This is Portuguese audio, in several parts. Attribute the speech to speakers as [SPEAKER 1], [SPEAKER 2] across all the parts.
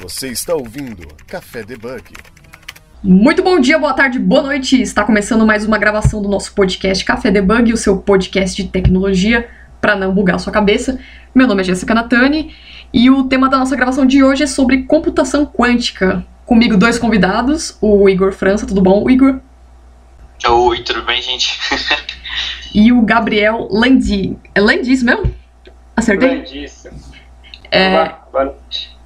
[SPEAKER 1] Você está ouvindo Café Debug.
[SPEAKER 2] Muito bom dia, boa tarde, boa noite. Está começando mais uma gravação do nosso podcast Café Debug, o seu podcast de tecnologia para não bugar a sua cabeça. Meu nome é Jéssica Natani e o tema da nossa gravação de hoje é sobre computação quântica. Comigo dois convidados, o Igor França, tudo bom, Igor?
[SPEAKER 3] Oi, tudo bem, gente?
[SPEAKER 2] e o Gabriel Landi. É Landis mesmo? Acertei?
[SPEAKER 4] Landis.
[SPEAKER 2] É...
[SPEAKER 4] Boa noite.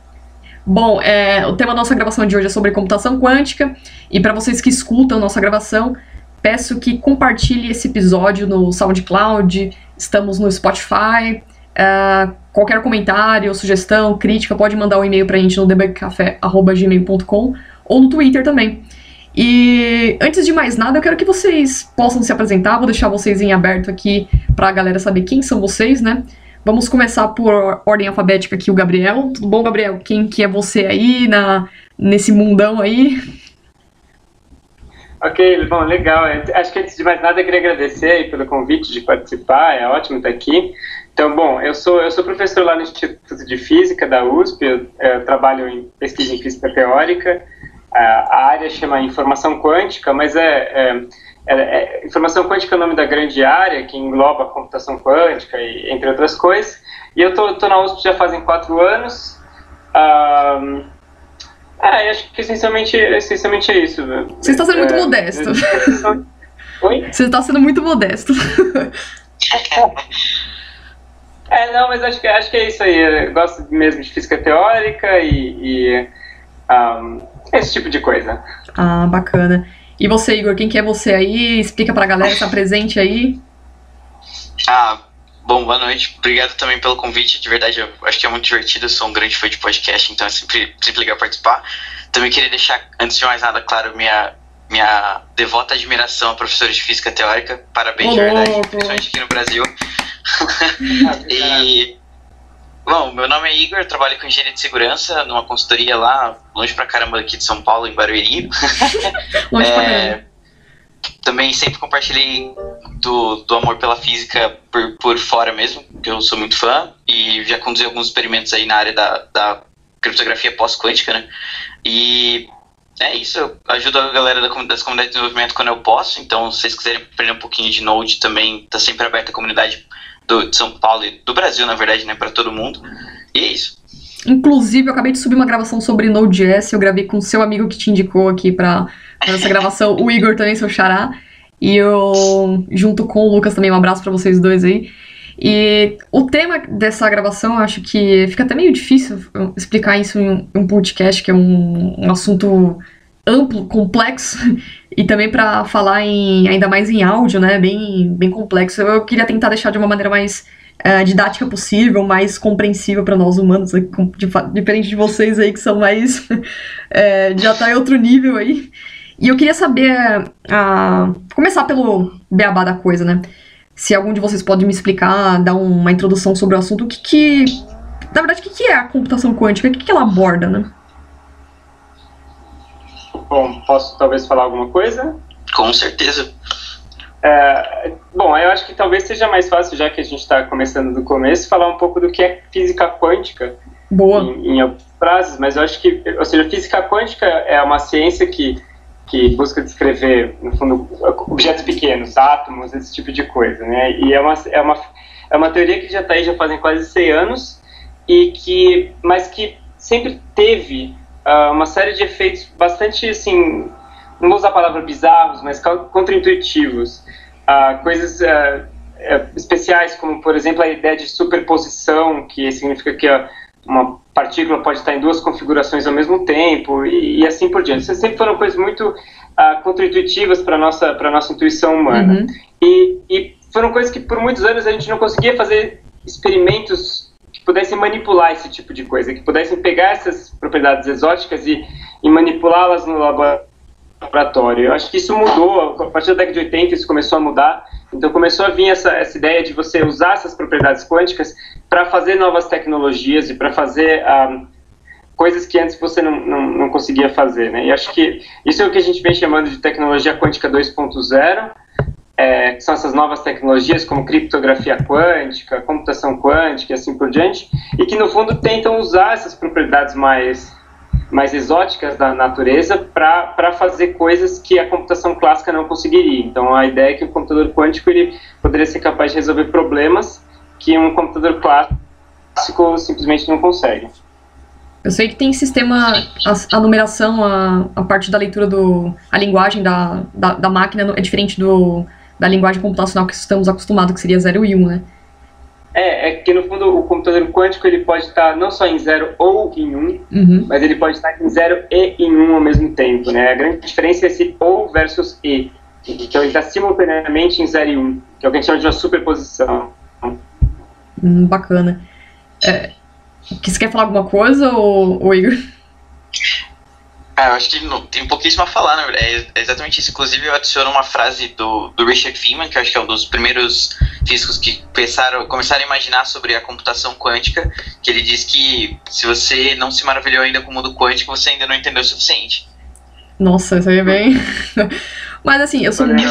[SPEAKER 2] Bom, é, o tema da nossa gravação de hoje é sobre computação quântica. E para vocês que escutam nossa gravação, peço que compartilhe esse episódio no SoundCloud. Estamos no Spotify. Uh, qualquer comentário, sugestão, crítica, pode mandar um e-mail pra gente no debugcafé.gmail.com ou no Twitter também. E antes de mais nada, eu quero que vocês possam se apresentar. Vou deixar vocês em aberto aqui pra galera saber quem são vocês, né? Vamos começar por ordem alfabética aqui, o Gabriel. Tudo bom, Gabriel? Quem que é você aí na, nesse mundão aí?
[SPEAKER 4] Ok, bom, legal. Acho que antes de mais nada eu queria agradecer pelo convite de participar, é ótimo estar aqui. Então, bom, eu sou, eu sou professor lá no Instituto de Física da USP, eu, eu trabalho em pesquisa em física teórica, a área chama informação quântica, mas é, é, é, é, informação quântica é o nome da grande área que engloba a computação quântica e entre outras coisas. E eu tô, tô na USP já fazem quatro anos. Um, é, acho que essencialmente, essencialmente é isso.
[SPEAKER 2] Você está sendo muito modesto.
[SPEAKER 4] Oi?
[SPEAKER 2] Você está sendo muito modesto.
[SPEAKER 4] É, não, mas acho que, acho que é isso aí. Eu gosto mesmo de física teórica e, e um, esse tipo de coisa.
[SPEAKER 2] Ah, bacana. E você, Igor, quem que é você aí? Explica pra galera, tá presente aí?
[SPEAKER 3] Ah, bom, boa noite. Obrigado também pelo convite. De verdade, eu acho que é muito divertido. Eu sou um grande fã de podcast, então é sempre, sempre legal participar. Também queria deixar, antes de mais nada, claro, minha, minha devota admiração a professores de física teórica. Parabéns, de verdade, principalmente aqui no Brasil. e Bom, meu nome é Igor, trabalho com engenharia de segurança numa consultoria lá, longe pra caramba aqui de São Paulo, em Barueri.
[SPEAKER 2] longe é, pra caramba.
[SPEAKER 3] Também sempre compartilhei do, do amor pela física por, por fora mesmo, que eu sou muito fã, e já conduzi alguns experimentos aí na área da, da criptografia pós-quântica, né? E é isso, eu ajudo a galera das comunidades de desenvolvimento quando eu posso, então se vocês quiserem aprender um pouquinho de Node também, tá sempre aberta a comunidade do, de São Paulo e do Brasil, na verdade, né, para todo mundo. E é isso.
[SPEAKER 2] Inclusive, eu acabei de subir uma gravação sobre Node.js, eu gravei com seu amigo que te indicou aqui para essa gravação, o Igor também, seu xará, e eu, junto com o Lucas também, um abraço para vocês dois aí. E o tema dessa gravação, acho que fica até meio difícil explicar isso em um podcast, que é um, um assunto amplo, complexo, e também para falar em ainda mais em áudio, né, bem, bem complexo. Eu queria tentar deixar de uma maneira mais uh, didática possível, mais compreensível para nós humanos, diferente de vocês aí que são mais é, já tá em outro nível aí. E eu queria saber, uh, começar pelo beabá da coisa, né? Se algum de vocês pode me explicar, dar uma introdução sobre o assunto, o que que, na verdade, o que é a computação quântica, o que ela aborda, né?
[SPEAKER 4] Bom, posso talvez falar alguma coisa?
[SPEAKER 3] Com certeza.
[SPEAKER 4] É, bom, eu acho que talvez seja mais fácil, já que a gente está começando do começo, falar um pouco do que é física quântica.
[SPEAKER 2] Boa.
[SPEAKER 4] Em, em frases, mas eu acho que, ou seja, física quântica é uma ciência que, que busca descrever, no fundo, objetos pequenos, átomos, esse tipo de coisa, né? E é uma, é uma, é uma teoria que já está aí já fazem quase 100 anos, e que, mas que sempre teve uh, uma série de efeitos bastante, assim, não vou usar a palavra bizarros, mas contraintuitivos. Uh, coisas uh, especiais, como, por exemplo, a ideia de superposição, que significa que uma partícula pode estar em duas configurações ao mesmo tempo, e, e assim por diante. Isso sempre foram coisas muito uh, contraintuitivas para a nossa, nossa intuição humana. Uhum. E, e foram coisas que, por muitos anos, a gente não conseguia fazer experimentos pudessem manipular esse tipo de coisa, que pudessem pegar essas propriedades exóticas e, e manipulá-las no laboratório. Eu acho que isso mudou, a partir da década de 80 isso começou a mudar, então começou a vir essa, essa ideia de você usar essas propriedades quânticas para fazer novas tecnologias e para fazer um, ah, coisas que antes você não, não, não conseguia fazer. Né? E acho que isso é o que a gente vem chamando de tecnologia quântica 2.0, é, que são essas novas tecnologias como criptografia quântica, computação quântica e assim por diante, e que no fundo tentam usar essas propriedades mais mais exóticas da natureza para fazer coisas que a computação clássica não conseguiria. Então a ideia é que o computador quântico ele poderia ser capaz de resolver problemas que um computador clássico simplesmente não consegue.
[SPEAKER 2] Eu sei que tem sistema, a, a numeração, a, a parte da leitura do. a linguagem da, da, da, máquina é diferente do, da linguagem computacional que estamos acostumados, que seria 0 e 1, um, né?
[SPEAKER 4] É, é que no fundo o computador quântico ele pode estar não só em 0 ou em 1, um, uhum. mas ele pode estar em 0 e em 1 um ao mesmo tempo, né? A grande diferença é esse ou versus e. Então ele está simultaneamente em 0 e 1, um, que é o que a gente chama de uma superposição.
[SPEAKER 2] Hum, bacana. É, você quer falar alguma coisa, ou, ou Igor?
[SPEAKER 3] Ah, eu acho que não, tem pouquíssimo a falar, na verdade. É exatamente isso. Inclusive, eu adiciono uma frase do, do Richard Feynman, que eu acho que é um dos primeiros físicos que pensaram, começaram a imaginar sobre a computação quântica, que ele diz que se você não se maravilhou ainda com o mundo quântico, você ainda não entendeu o suficiente.
[SPEAKER 2] Nossa, isso aí é bem. Mas assim, eu sou muito.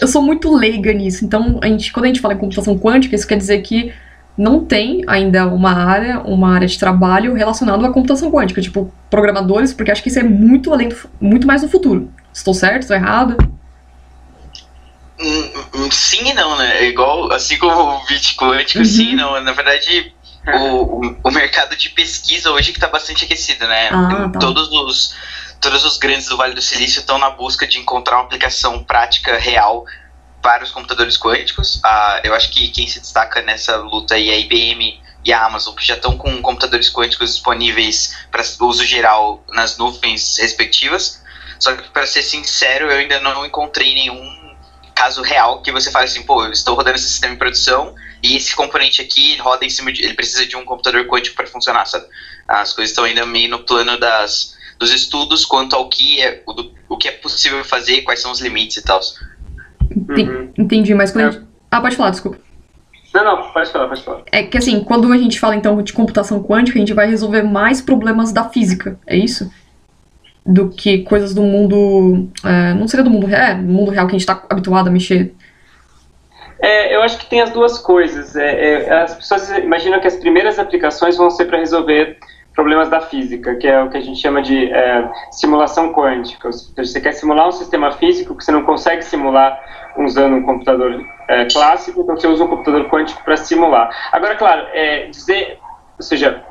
[SPEAKER 2] Eu sou muito leiga nisso. Então, a gente, quando a gente fala em computação quântica, isso quer dizer que não tem ainda uma área, uma área de trabalho relacionada à computação quântica, tipo programadores, porque acho que isso é muito além do, muito mais no futuro. Estou certo? Estou errado?
[SPEAKER 3] Hum, hum, sim e não, né? É igual, assim como o bit quântico, uhum. sim e não. Na verdade, o, o, o, mercado de pesquisa hoje que está bastante aquecido, né?
[SPEAKER 2] Ah, tá.
[SPEAKER 3] Todos os todos os grandes do Vale do Silício estão na busca de encontrar uma aplicação prática real para os computadores quânticos. Ah, eu acho que quem se destaca nessa luta aí é a IBM e a Amazon, que já estão com computadores quânticos disponíveis para uso geral nas nuvens respectivas. Só que, para ser sincero, eu ainda não encontrei nenhum caso real que você fale assim, pô, eu estou rodando esse sistema em produção e esse componente aqui roda em cima de. Ele precisa de um computador quântico para funcionar, sabe? As coisas estão ainda meio no plano das, dos estudos quanto ao que é, o, o que é possível fazer, quais são os limites e tal.
[SPEAKER 2] Uhum. Entendi, mas quando é. gente... Ah, pode falar, desculpa.
[SPEAKER 4] Não, não, pode falar, pode falar.
[SPEAKER 2] É que assim, quando a gente fala então de computação quântica, a gente vai resolver mais problemas da física, é isso? Do que coisas do mundo. É, não seria do mundo real, é, do mundo real que a gente está habituado a mexer.
[SPEAKER 4] É, eu acho que tem as duas coisas. É, é as pessoas imaginam que as primeiras aplicações vão ser para resolver problemas da física, que é o que a gente chama de é, simulação quântica. Você quer simular um sistema físico que você não consegue simular usando um computador é, clássico, então você usa um computador quântico para simular. Agora, claro, é, dizer, ou seja,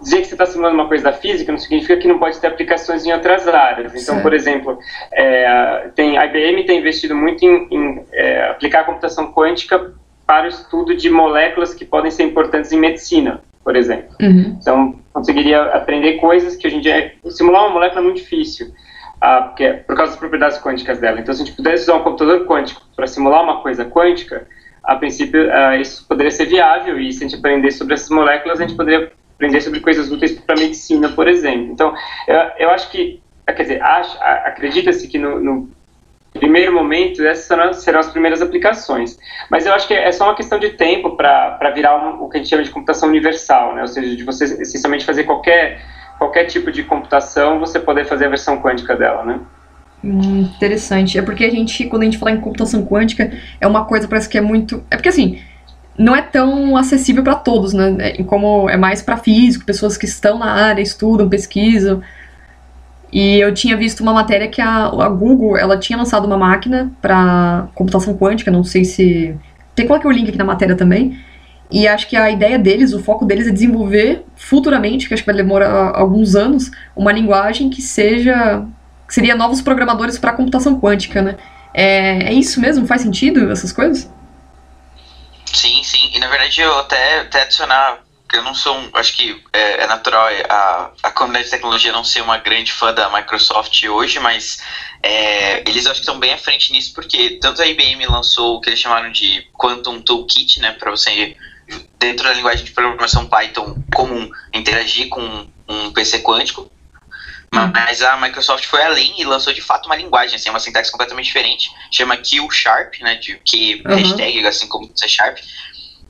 [SPEAKER 4] dizer que você está simulando uma coisa da física não significa que não pode ter aplicações em outras áreas. Então, Sim. por exemplo, é, tem, a IBM tem investido muito em, em é, aplicar a computação quântica para o estudo de moléculas que podem ser importantes em medicina, por exemplo.
[SPEAKER 2] Uhum.
[SPEAKER 4] Então, conseguiria aprender coisas que hoje em dia simular uma molécula é muito difícil ah, porque, é por causa das propriedades quânticas dela. Então, se a gente pudesse usar um computador quântico para simular uma coisa quântica, a princípio ah, isso poderia ser viável e se a gente aprender sobre essas moléculas, a gente poderia aprender sobre coisas úteis para a medicina, por exemplo. Então, eu, eu acho que, quer dizer, acredita-se que no, no primeiro momento, essas serão, serão, as primeiras aplicações. Mas eu acho que é só uma questão de tempo para virar um, o que a gente chama de computação universal, né? ou seja, de você essencialmente fazer qualquer qualquer tipo de computação, você poder fazer a versão quântica dela, né?
[SPEAKER 2] Hum, interessante. É porque a gente, quando a gente fala em computação quântica, é uma coisa parece que é muito. É porque assim, não é tão acessível para todos, né? É, como é mais para físico, pessoas que estão na área, estudam, pesquisam. E eu tinha visto uma matéria que a, a Google, ela tinha lançado uma máquina para computação quântica, não sei se tem coloquei o link aqui na matéria também, e acho que a ideia deles, o foco deles é desenvolver futuramente, que acho que vai demorar alguns anos, uma linguagem que seja. que seria novos programadores para computação quântica, né? É, é isso mesmo? Faz sentido essas coisas?
[SPEAKER 3] Sim, sim. E na verdade eu até, até adicionar eu não sou um, acho que é, é, natural a, a comunidade de tecnologia não ser uma grande fã da Microsoft hoje, mas é, eles acho que estão bem à frente nisso porque tanto a IBM lançou o que eles chamaram de Quantum Toolkit, né, para você dentro da linguagem de programação Python comum, interagir com um PC quântico. Mas a Microsoft foi além e lançou de fato uma linguagem, assim, uma sintaxe completamente diferente, chama Q Sharp, né, de que uhum. hashtag, assim como C Sharp.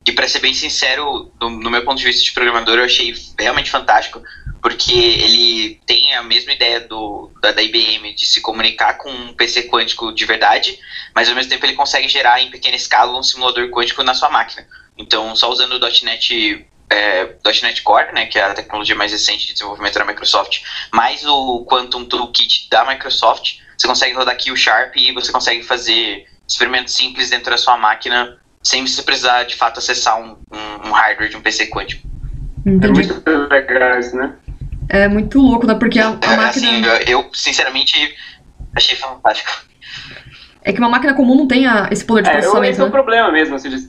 [SPEAKER 3] E para ser bem sincero, no, meu ponto de vista de programador, eu achei realmente fantástico, porque ele tem a mesma ideia do, da, da IBM de se comunicar com um PC quântico de verdade, mas ao mesmo tempo ele consegue gerar em pequena escala um simulador quântico na sua máquina. Então, só usando o .NET é, .NET Core, né, que é a tecnologia mais recente de desenvolvimento da Microsoft, mais o Quantum Toolkit da Microsoft, você consegue rodar aqui o Sharp e você consegue fazer experimentos simples dentro da sua máquina sem você precisar de fato acessar um, um, um hardware de um PC quântico.
[SPEAKER 2] Entendi.
[SPEAKER 4] É muito legal isso, né?
[SPEAKER 2] É muito louco, né? Porque a, a
[SPEAKER 3] É,
[SPEAKER 2] máquina.
[SPEAKER 3] assim, eu, eu, sinceramente achei fantástico.
[SPEAKER 2] É que uma máquina comum não tem a- esse poder de
[SPEAKER 4] É, eu-
[SPEAKER 2] processamento,
[SPEAKER 4] esse é o
[SPEAKER 2] né?
[SPEAKER 4] problema mesmo. Ou seja,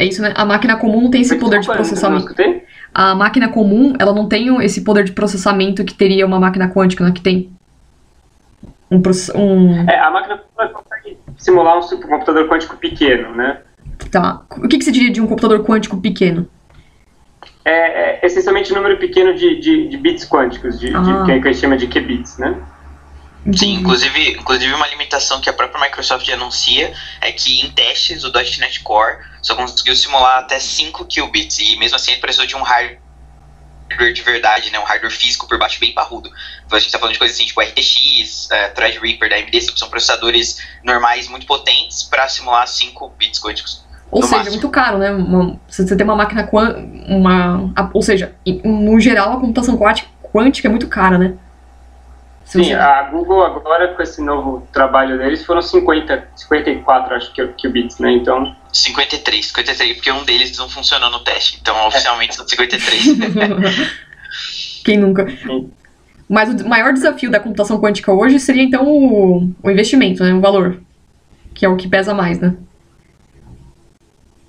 [SPEAKER 2] É isso, né? A máquina comum não tem esse poder de
[SPEAKER 4] Desculpa, não
[SPEAKER 2] processamento. A máquina comum, ela não tem esse poder de processamento que teria uma máquina quântica, né? Que tem. Um, um
[SPEAKER 4] É, a máquina simular um supercomputador quântico pequeno, né?
[SPEAKER 2] tá. O que, que você diria de um computador quântico pequeno?
[SPEAKER 4] É, é essencialmente um número pequeno de, de, de bits quânticos, de, de-
[SPEAKER 2] Ah.
[SPEAKER 4] que a gente chama de qubits, né?
[SPEAKER 3] Sim, inclusive, inclusive uma limitação que a própria Microsoft anuncia é que em testes o .NET Core só conseguiu simular até 5 qubits e mesmo assim ele precisou de um hardware de verdade, né, um hardware físico por baixo bem parrudo. Então, a gente tá falando de coisas assim, tipo RTX, eh, Threadripper da AMD, que são processadores normais muito potentes para simular 5 bits quânticos.
[SPEAKER 2] Ou seja,
[SPEAKER 3] máximo.
[SPEAKER 2] muito caro, né? Uma- se você tem uma máquina quântica. Uma, a- ou seja, em- no geral, a computação quântica, é muito cara, né? Se
[SPEAKER 4] Sim,
[SPEAKER 2] você-
[SPEAKER 4] a Google agora, com esse novo trabalho deles, foram 50, 54, acho que, qubits, né? Então,
[SPEAKER 3] 53, 53, porque um deles não funcionou no teste, então oficialmente são 53.
[SPEAKER 2] Quem nunca? Mas o maior desafio da computação quântica hoje seria então o, o investimento, né? O valor. Que é o que pesa mais, né?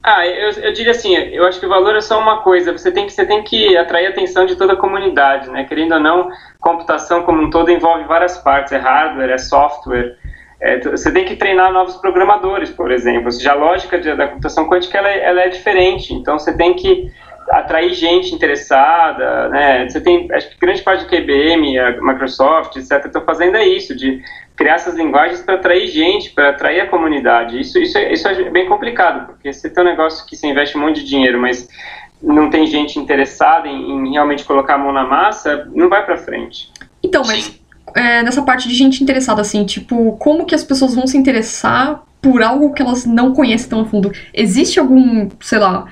[SPEAKER 4] Ah, eu, eu diria assim, eu acho que o valor é só uma coisa, você tem, que, você tem que atrair a atenção de toda a comunidade, né? Querendo ou não, computação como um todo envolve várias partes, é hardware, é software, é, você tem que treinar novos programadores, por exemplo, ou seja, a lógica de- da computação quântica ela, é- ela é diferente, então você tem que atrair gente interessada, né? Você tem, acho que grande parte do QBM, a Microsoft, etc, estão fazendo é isso, de criar essas linguagens para atrair gente, para atrair a comunidade. Isso, isso, é, isso é bem complicado, porque você tem um negócio que você investe um monte de dinheiro, mas não tem gente interessada em, em realmente colocar a mão na massa, não vai para frente.
[SPEAKER 2] Então, mas
[SPEAKER 3] Sim.
[SPEAKER 2] É, nessa parte de gente interessada, assim, tipo, como que as pessoas vão se interessar por algo que elas não conhecem tão a fundo? Existe algum, sei lá,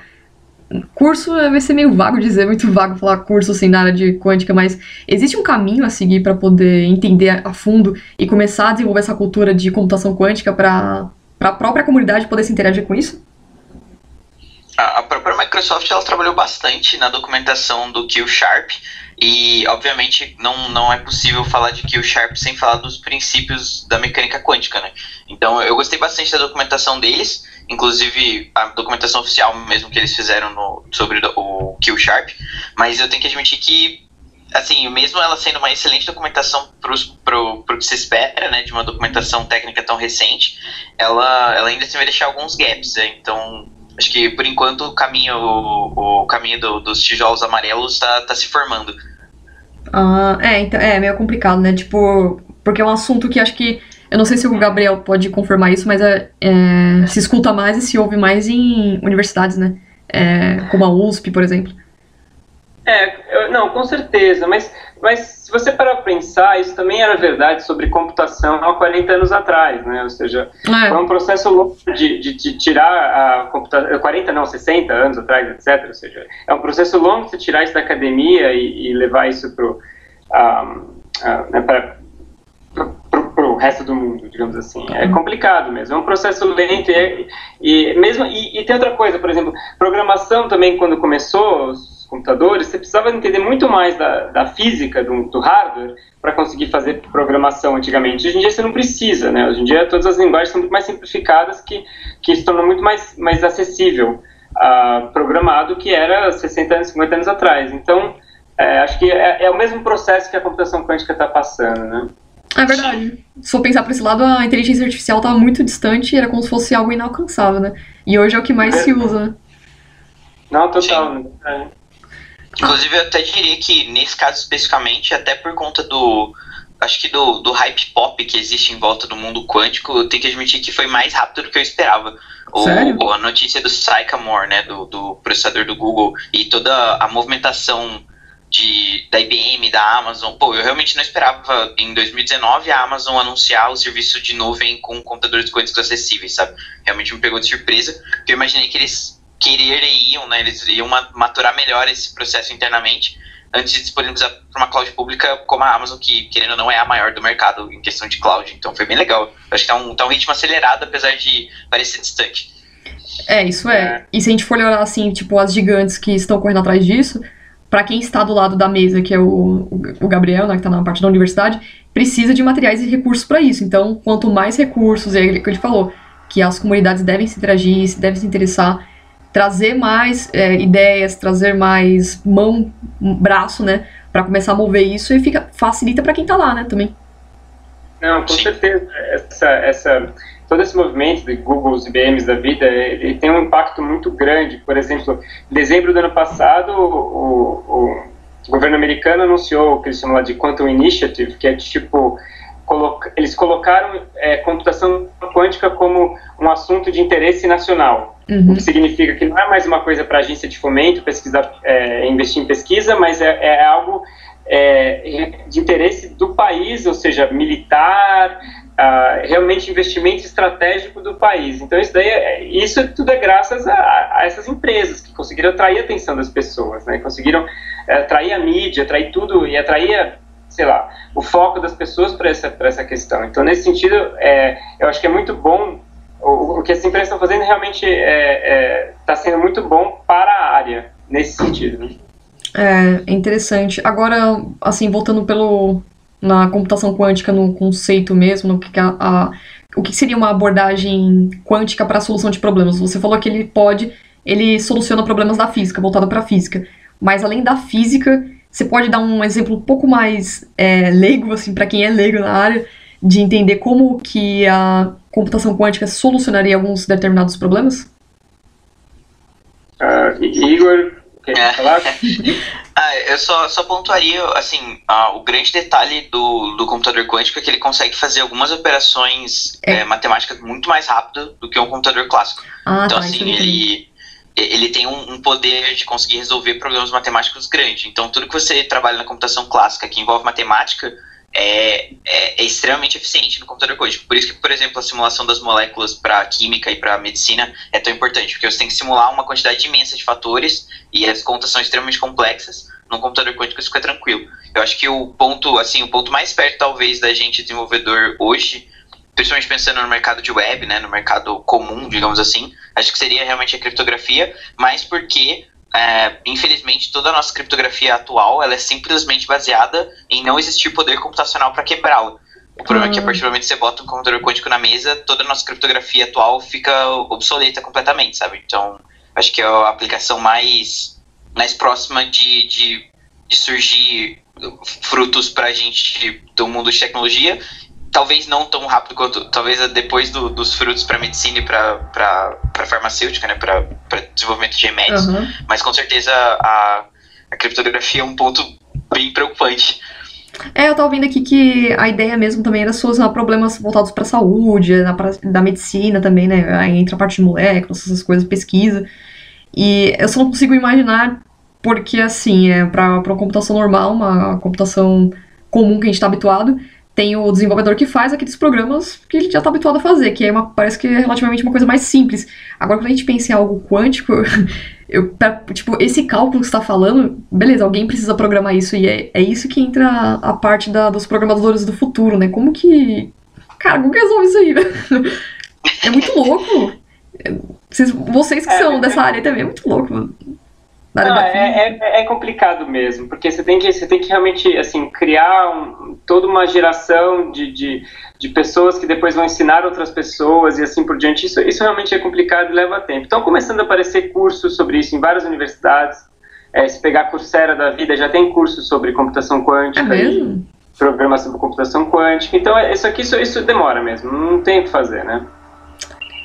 [SPEAKER 2] curso vai ser meio vago dizer, muito vago falar curso assim na área de quântica, mas existe um caminho a seguir para poder entender a fundo e começar a desenvolver essa cultura de computação quântica para a própria comunidade poder se interagir com isso?
[SPEAKER 3] A a própria Microsoft ela trabalhou bastante na documentação do Q Sharp e obviamente não, não é possível falar de Q Sharp sem falar dos princípios da mecânica quântica, né? Então eu gostei bastante da documentação deles, inclusive a documentação oficial mesmo que eles fizeram no, sobre o Q Sharp, mas eu tenho que admitir que assim, mesmo ela sendo uma excelente documentação pro, pro que se espera, né, de uma documentação técnica tão recente, ela, ela ainda tem vai deixar alguns gaps, né? Então, acho que por enquanto o caminho, o, o caminho do- dos tijolos amarelos está tá se formando.
[SPEAKER 2] Ah, é, então, é meio complicado, né? Tipo, porque é um assunto que acho que. Eu não sei se o Gabriel pode confirmar isso, mas é, é, se escuta mais e se ouve mais em universidades, né? É, como a USP, por exemplo.
[SPEAKER 4] É, eu- não, com certeza, mas, mas se você parar para pensar, isso também era verdade sobre computação há 40 anos atrás, né? Ou seja,
[SPEAKER 2] É,
[SPEAKER 4] foi um processo longo de, de, de tirar a computação, 40 não, 60 anos atrás, etc. Ou seja, é um processo longo de você tirar isso da academia e, e levar isso para né, para o resto do mundo, digamos assim. É complicado mesmo, é um processo lento e, é- e mesmo e, e tem outra coisa, por exemplo, programação também quando começou computadores, você precisava entender muito mais da, da física do, do hardware para conseguir fazer programação antigamente. Hoje em dia você não precisa, né? Hoje em dia todas as linguagens são muito mais simplificadas que que se tornou muito mais mais acessível a programado que era 60 anos, 50 anos atrás. Então é, acho que é, é o mesmo processo que a computação quântica está passando, né?
[SPEAKER 2] é verdade. Se for pensar por esse lado, a inteligência artificial estava muito distante e era como se fosse algo inalcançável, né? E hoje é o que mais se usa?
[SPEAKER 4] Não, total. né? É.
[SPEAKER 3] Inclusive, eu até diria que nesse caso especificamente, até por conta do. Acho que do, do hype pop que existe em volta do mundo quântico, eu tenho que admitir que foi mais rápido do que eu esperava. O,
[SPEAKER 2] Sério?
[SPEAKER 3] o- a notícia do Sycamore, né, do, do processador do Google, e toda a movimentação de, da IBM, da Amazon. Pô, eu realmente não esperava em 2019 a Amazon anunciar o serviço de nuvem com computadores quânticos acessíveis, sabe? Realmente me pegou de surpresa, porque eu imaginei que eles quereriam, né? Eles iam maturar melhor esse processo internamente antes de disponibilizar para uma cloud pública como a Amazon, que querendo ou não é a maior do mercado em questão de cloud. Então foi bem legal. acho que tá um, tá um ritmo acelerado, apesar de parecer distante.
[SPEAKER 2] É, isso é. é. E se a gente for olhar assim, tipo, as gigantes que estão correndo atrás disso, para quem está do lado da mesa, que é o, o Gabriel, né, que está na parte da universidade, precisa de materiais e recursos para isso. Então, quanto mais recursos, é o que ele falou, que as comunidades devem se interagir, devem se interessar, trazer mais é, ideias, trazer mais mão, braço, né, para começar a mover isso e fica facilita para quem está lá, né, também.
[SPEAKER 4] Não, com certeza. Essa, essa, todo esse movimento de Googles, IBMs da vida, ele tem um impacto muito grande. Por exemplo, em dezembro do ano passado, o, o, o governo americano anunciou o que eles chamam lá de Quantum Initiative, que é tipo eles colocaram é, computação quântica como um assunto de interesse nacional, uhum. o que significa que não é mais uma coisa para agência de fomento, pesquisar, é, investir em pesquisa, mas é, é algo é, de interesse do país, ou seja, militar, uh, realmente investimento estratégico do país. Então isso daí, é, isso tudo é graças a, a, essas empresas que conseguiram atrair a atenção das pessoas, né? Conseguiram é, atrair a mídia, atrair tudo e atrair sei lá, o foco das pessoas para essa, essa questão. Então, nesse sentido, é, eu acho que é muito bom, o, que as empresas estão fazendo realmente está é, é, tá sendo muito bom para a área, nesse sentido. Né?
[SPEAKER 2] É interessante. Agora, assim, voltando pelo na computação quântica, no conceito mesmo, no que a, a o que seria uma abordagem quântica para a solução de problemas? Você falou que ele pode, ele soluciona problemas da física, voltado para a física. Mas além da física, você pode dar um exemplo um pouco mais é, leigo, assim, para quem é leigo na área, de entender como que a computação quântica solucionaria alguns determinados problemas?
[SPEAKER 4] Uh, Igor, quer é. falar?
[SPEAKER 3] ah, eu só, só pontuaria, assim, uh, o grande detalhe do, do computador quântico é que ele consegue fazer algumas operações é. É, matemáticas muito mais rápido do que um computador clássico. Ah, então, tá, assim, ele ele tem um, um, poder de conseguir resolver problemas matemáticos grande. Então, tudo que você trabalha na computação clássica que envolve matemática é, é, é extremamente eficiente no computador quântico. Por isso que, por exemplo, a simulação das moléculas para química e para medicina é tão importante, porque você tem que simular uma quantidade imensa de fatores e as contas são extremamente complexas. No computador quântico isso fica tranquilo. Eu acho que o ponto, assim, o ponto mais perto talvez da gente desenvolvedor hoje principalmente pensando no mercado de web, né, no mercado comum, digamos assim, acho que seria realmente a criptografia, mas porque é, infelizmente toda a nossa criptografia atual ela é simplesmente baseada em não existir poder computacional para quebrá-la. O problema é que a partir do momento que você bota um computador quântico na mesa, toda a nossa criptografia atual fica obsoleta completamente, sabe? Então, acho que é a aplicação mais, mais próxima de, de, de surgir frutos para a gente do mundo de tecnologia talvez não tão rápido quanto talvez depois do, dos frutos para medicina e para farmacêutica, né, para desenvolvimento de remédios, uhum. mas com certeza a, a criptografia é um ponto bem preocupante.
[SPEAKER 2] É, eu tava vendo aqui que a ideia mesmo também era solucionar problemas voltados para saúde, na pra, da medicina também, né? Aí entra a parte de moléculas, essas coisas, pesquisa. E eu só não consigo imaginar porque, assim, é para uma computação normal, uma computação comum que a gente está habituado, tem o desenvolvedor que faz aqueles programas que ele já está habituado a fazer, que é uma, parece que é relativamente uma coisa mais simples. Agora, quando a gente pensa em algo quântico, eu, tipo, esse cálculo que você está falando, beleza, alguém precisa programar isso, e é, é isso que entra a, a parte da, dos programadores do futuro, né? Como que. Cara, como que resolve isso aí? é muito louco. Vocês, vocês que é, são dessa área também, é muito louco, mano.
[SPEAKER 4] Não, é, é, é, complicado mesmo, porque você tem que, você tem que realmente assim, criar um, toda uma geração de, de, de, pessoas que depois vão ensinar outras pessoas e assim por diante. Isso, isso realmente é complicado e leva tempo. Então, começando a aparecer cursos sobre isso em várias universidades. É, se pegar a Coursera da vida, já tem cursos sobre computação quântica
[SPEAKER 2] é e
[SPEAKER 4] programas sobre computação quântica. Então, é, isso aqui, isso, isso demora mesmo, não tem o que fazer, né?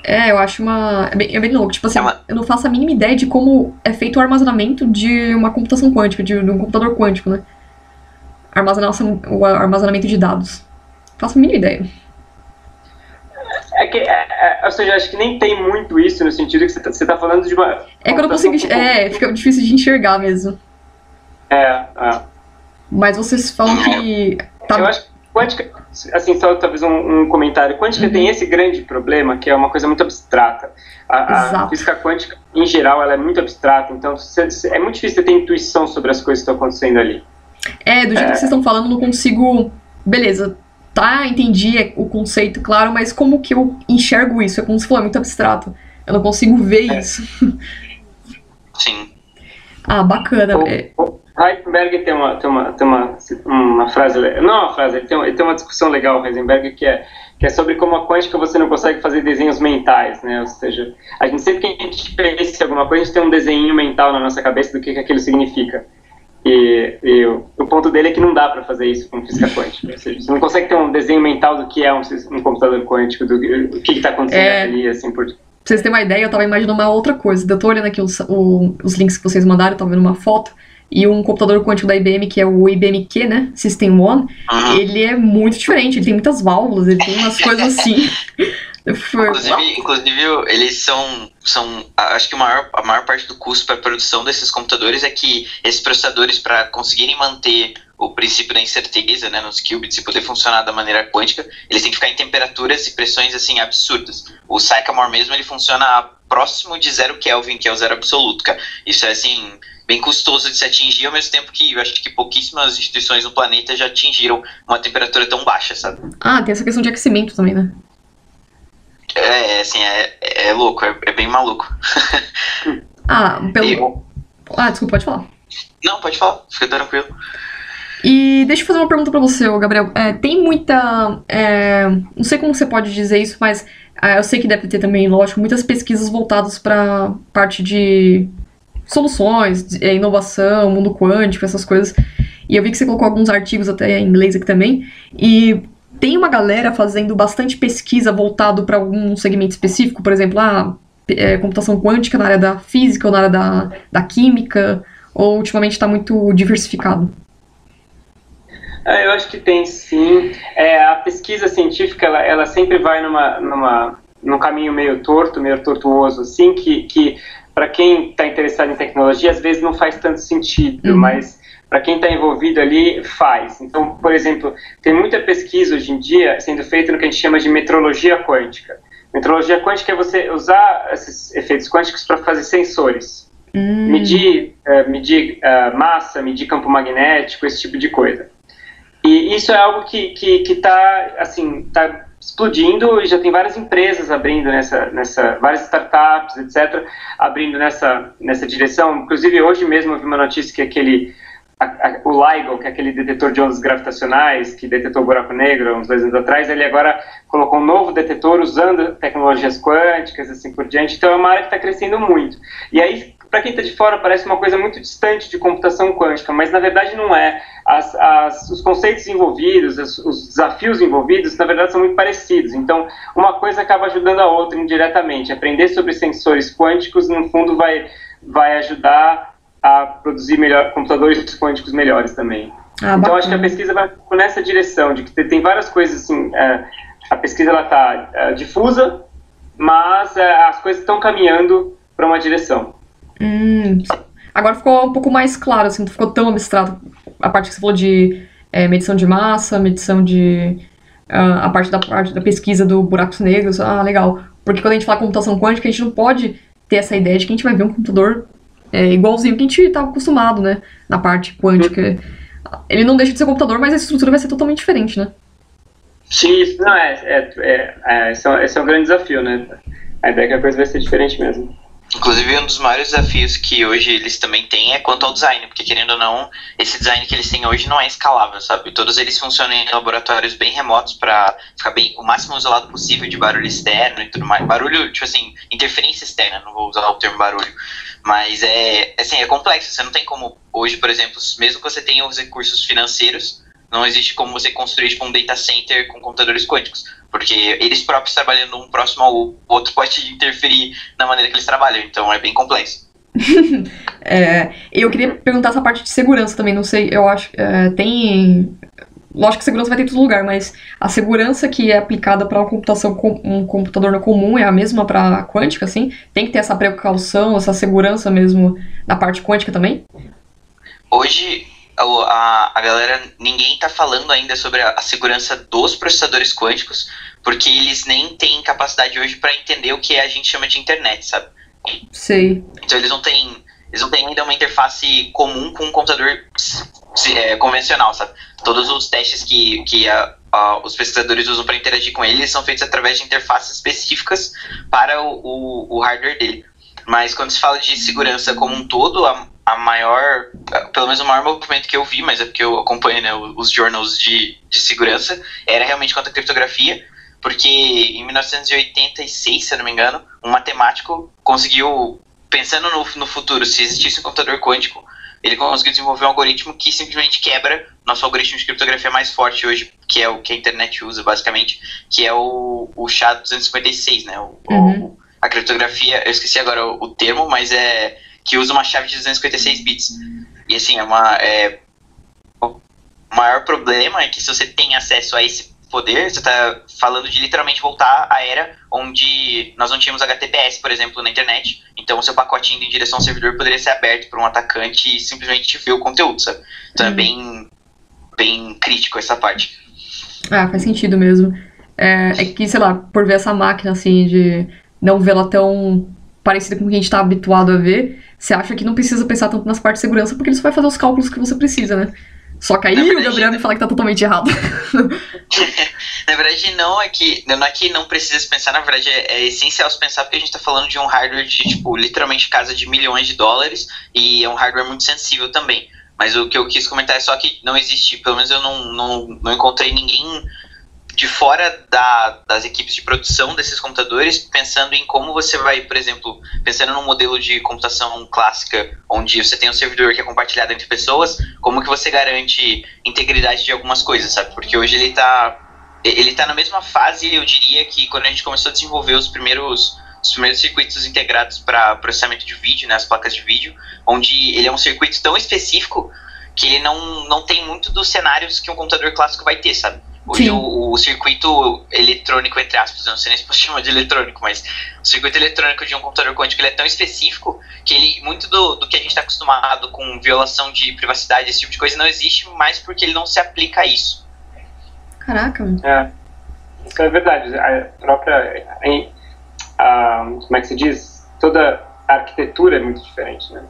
[SPEAKER 2] É, eu acho uma. É bem, é bem louco. Tipo assim, é uma... eu não faço a mínima ideia de como é feito o armazenamento de uma computação quântica, de, de um computador quântico, né? Armazenar o armazenamento de dados. Faço a mínima ideia.
[SPEAKER 4] É que, é, é, ou seja, acho que nem tem muito isso no sentido que você está tá falando de uma.
[SPEAKER 2] É que eu não consigo. É, fica difícil de enxergar mesmo.
[SPEAKER 4] É, é.
[SPEAKER 2] Mas vocês falam que.
[SPEAKER 4] Tá... Eu acho quântica, assim, só talvez um, um comentário. Quântica uhum. tem esse grande problema, que é uma coisa muito abstrata. A, a física quântica, em geral, ela é muito abstrata, então é muito difícil ter intuição sobre as coisas que estão acontecendo ali.
[SPEAKER 2] É, do jeito é... que vocês estão falando, não consigo. Beleza, tá, entendi o conceito, claro, mas como que eu enxergo isso? É como se fosse muito abstrato. Eu não consigo ver é. isso.
[SPEAKER 3] Sim.
[SPEAKER 2] ah, bacana. O, é...
[SPEAKER 4] o Heisenberg tem uma, tem uma, tem uma, uma frase, não uma frase, ele tem, ele tem uma discussão legal, Heisenberg, que é, que é sobre como a quântica você não consegue fazer desenhos mentais, né? Ou seja, a gente sempre que a gente pensa em alguma coisa, a gente tem um desenho mental na nossa cabeça do que, que aquilo significa. E, e o, o, ponto dele é que não dá para fazer isso com física quântica. Ou seja, você não consegue ter um desenho mental do que é um, um computador quântico, do o que está acontecendo é... ali, assim por
[SPEAKER 2] Pra vocês terem uma ideia, eu tava imaginando uma outra coisa. Eu tô olhando aqui os, o, os links que vocês mandaram, tava vendo uma foto. E um computador quântico da IBM, que é o IBM-Q, né? System One, uhum. ele é muito diferente. Ele tem muitas válvulas, ele tem umas coisas assim.
[SPEAKER 3] inclusive, inclusive, eles são, são. Acho que a maior, a maior parte do custo para a produção desses computadores é que esses processadores, para conseguirem manter o princípio da incerteza, né, nos qubits e poder funcionar da maneira quântica, eles têm que ficar em temperaturas e pressões assim absurdas. O Sycamore mesmo ele funciona próximo de zero Kelvin, que é o zero absoluto, cara. Isso é assim bem custoso de se atingir, ao mesmo tempo que eu acho que pouquíssimas instituições no planeta já atingiram uma temperatura tão baixa, sabe?
[SPEAKER 2] Ah, tem essa questão de aquecimento também, né?
[SPEAKER 3] É, assim, é, é louco, é, é bem maluco.
[SPEAKER 2] ah, pelo. E... Ah, desculpa, pode falar.
[SPEAKER 3] Não, pode falar, fica tranquilo.
[SPEAKER 2] E deixa eu fazer uma pergunta para você, Gabriel. É, tem muita. É, não sei como você pode dizer isso, mas é, eu sei que deve ter também, lógico, muitas pesquisas voltadas para parte de soluções, é, inovação, mundo quântico, essas coisas. E eu vi que você colocou alguns artigos até em inglês aqui também. E tem uma galera fazendo bastante pesquisa voltado para algum segmento específico, por exemplo, a é, computação quântica na área da física ou na área da, da química, ou ultimamente está muito diversificado?
[SPEAKER 4] É, eu acho que tem sim. É, a pesquisa científica, ela, ela sempre vai numa, numa, num caminho meio torto, meio tortuoso, assim, que, que para quem está interessado em tecnologia, às vezes não faz tanto sentido, uhum. mas para quem está envolvido ali, faz. Então, por exemplo, tem muita pesquisa hoje em dia sendo feita no que a gente chama de metrologia quântica. Metrologia quântica é você usar esses efeitos quânticos para fazer sensores. Uhum. Medir, uh, medir uh, massa, medir campo magnético, esse tipo de coisa. E isso é algo que está assim, tá explodindo e já tem várias empresas abrindo nessa, nessa várias startups, etc., abrindo nessa, nessa direção. Inclusive, hoje mesmo eu vi uma notícia que aquele, a, a, o LIGO, que é aquele detetor de ondas gravitacionais que detetou o buraco negro uns dois anos atrás, ele agora colocou um novo detetor usando tecnologias quânticas, assim por diante. Então, é uma área que está crescendo muito. E aí, para quem está de fora, parece uma coisa muito distante de computação quântica, mas na verdade não é. As, as, os conceitos envolvidos, os, os desafios envolvidos, na verdade são muito parecidos. Então, uma coisa acaba ajudando a outra indiretamente. Aprender sobre sensores quânticos, no fundo, vai, vai ajudar a produzir melhor, computadores quânticos melhores também. Ah, então, acho que a pesquisa vai nessa direção, de que tem várias coisas assim. É, a pesquisa está é, difusa, mas é, as coisas estão caminhando para uma direção.
[SPEAKER 2] Hum, agora ficou um pouco mais claro, assim, não ficou tão abstrato a parte que você falou de é, medição de massa, medição de. Uh, a parte da, parte da pesquisa do buracos negros. Ah, legal. Porque quando a gente fala computação quântica, a gente não pode ter essa ideia de que a gente vai ver um computador é, igualzinho que a gente estava acostumado, né? Na parte quântica. Ele não deixa de ser computador, mas a estrutura vai ser totalmente diferente, né?
[SPEAKER 4] Sim, não é. é, é, é esse, é esse é um grande desafio, né? A ideia é que a coisa vai ser diferente mesmo.
[SPEAKER 3] Inclusive, um dos maiores desafios que hoje eles também têm é quanto ao design, porque querendo ou não, esse design que eles têm hoje não é escalável, sabe? Todos eles funcionam em laboratórios bem remotos para ficar bem o máximo isolado possível de barulho externo e tudo mais. Barulho, tipo assim, interferência externa, não vou usar o termo barulho. Mas é, assim, é complexo. Você não tem como, hoje, por exemplo, mesmo que você tenha os recursos financeiros, não existe como você construir tipo, um data center com computadores quânticos, porque eles próprios trabalhando um próximo ao outro pode interferir na maneira que eles trabalham, então é bem complexo.
[SPEAKER 2] é, eu queria perguntar essa parte de segurança também, não sei, eu acho, é, tem... Lógico que segurança vai ter em todo lugar, mas a segurança que é aplicada para uma computação um computador comum é a mesma para quântica, assim? Tem que ter essa precaução, essa segurança mesmo na parte quântica também?
[SPEAKER 3] Hoje, a, a galera, ninguém tá falando ainda sobre a, a segurança dos processadores quânticos, porque eles nem têm capacidade hoje para entender o que a gente chama de internet, sabe?
[SPEAKER 2] Sei.
[SPEAKER 3] Então eles não têm, eles não têm ainda uma interface comum com um computador é, convencional, sabe? Todos os testes que, que a, a, os pesquisadores usam para interagir com eles são feitos através de interfaces específicas para o, o, o hardware dele. Mas quando se fala de segurança como um todo, a, a maior, pelo menos o maior movimento que eu vi, mas é porque eu acompanho né, os journals de, de segurança, era realmente contra a criptografia, porque em 1986, se eu não me engano, um matemático conseguiu, pensando no, no futuro, se existisse um computador quântico, ele conseguiu desenvolver um algoritmo que simplesmente quebra nosso algoritmo de criptografia mais forte hoje, que é o que a internet usa, basicamente, que é o, o SHA-256, né? O, uhum. o, a criptografia, eu esqueci agora o, o, termo, mas é que usa uma chave de 256 bits. E assim, é uma... É, o maior problema é que se você tem acesso a esse poder, você está falando de literalmente voltar à era onde nós não tínhamos HTTPS, por exemplo, na internet. Então, o seu pacote indo em direção ao servidor poderia ser aberto por um atacante e simplesmente ver o conteúdo, sabe? Então, é uhum. é bem, bem crítico essa parte.
[SPEAKER 2] Ah, faz sentido mesmo. É, é, que, sei lá, por ver essa máquina, assim, de não vê-la tão parecida com o que a gente está habituado a ver, você acha que não precisa pensar tanto nas partes de segurança porque ele só vai fazer os cálculos que você precisa, né? Só que aí verdade, o Gabriel me fala que tá totalmente errado.
[SPEAKER 3] na verdade, não é que não é que não precisa se pensar, na verdade é, é, essencial se pensar porque a gente tá falando de um hardware de, tipo, literalmente casa de milhões de dólares e é um hardware muito sensível também. Mas o que eu quis comentar é só que não existe, pelo menos eu não, não, não encontrei ninguém de fora da, das equipes de produção desses computadores, pensando em como você vai, por exemplo, pensando num modelo de computação clássica, onde você tem um servidor que é compartilhado entre pessoas, como que você garante integridade de algumas coisas, sabe? Porque hoje ele está ele tá na mesma fase, eu diria, que quando a gente começou a desenvolver os primeiros os primeiros circuitos integrados para processamento de vídeo, né, as placas de vídeo, onde ele é um circuito tão específico que ele não, não tem muito dos cenários que um computador clássico vai ter, sabe? Hoje o, o, circuito eletrônico, entre aspas, eu não sei nem se posso chamar de eletrônico, mas o circuito eletrônico de um computador quântico ele é tão específico que ele, muito do, do que a gente está acostumado com violação de privacidade, esse tipo de coisa, não existe mais porque ele não se aplica a isso.
[SPEAKER 2] Caraca.
[SPEAKER 4] É, isso é verdade. A própria. A, a, como é que se diz? Toda a arquitetura é muito diferente, né?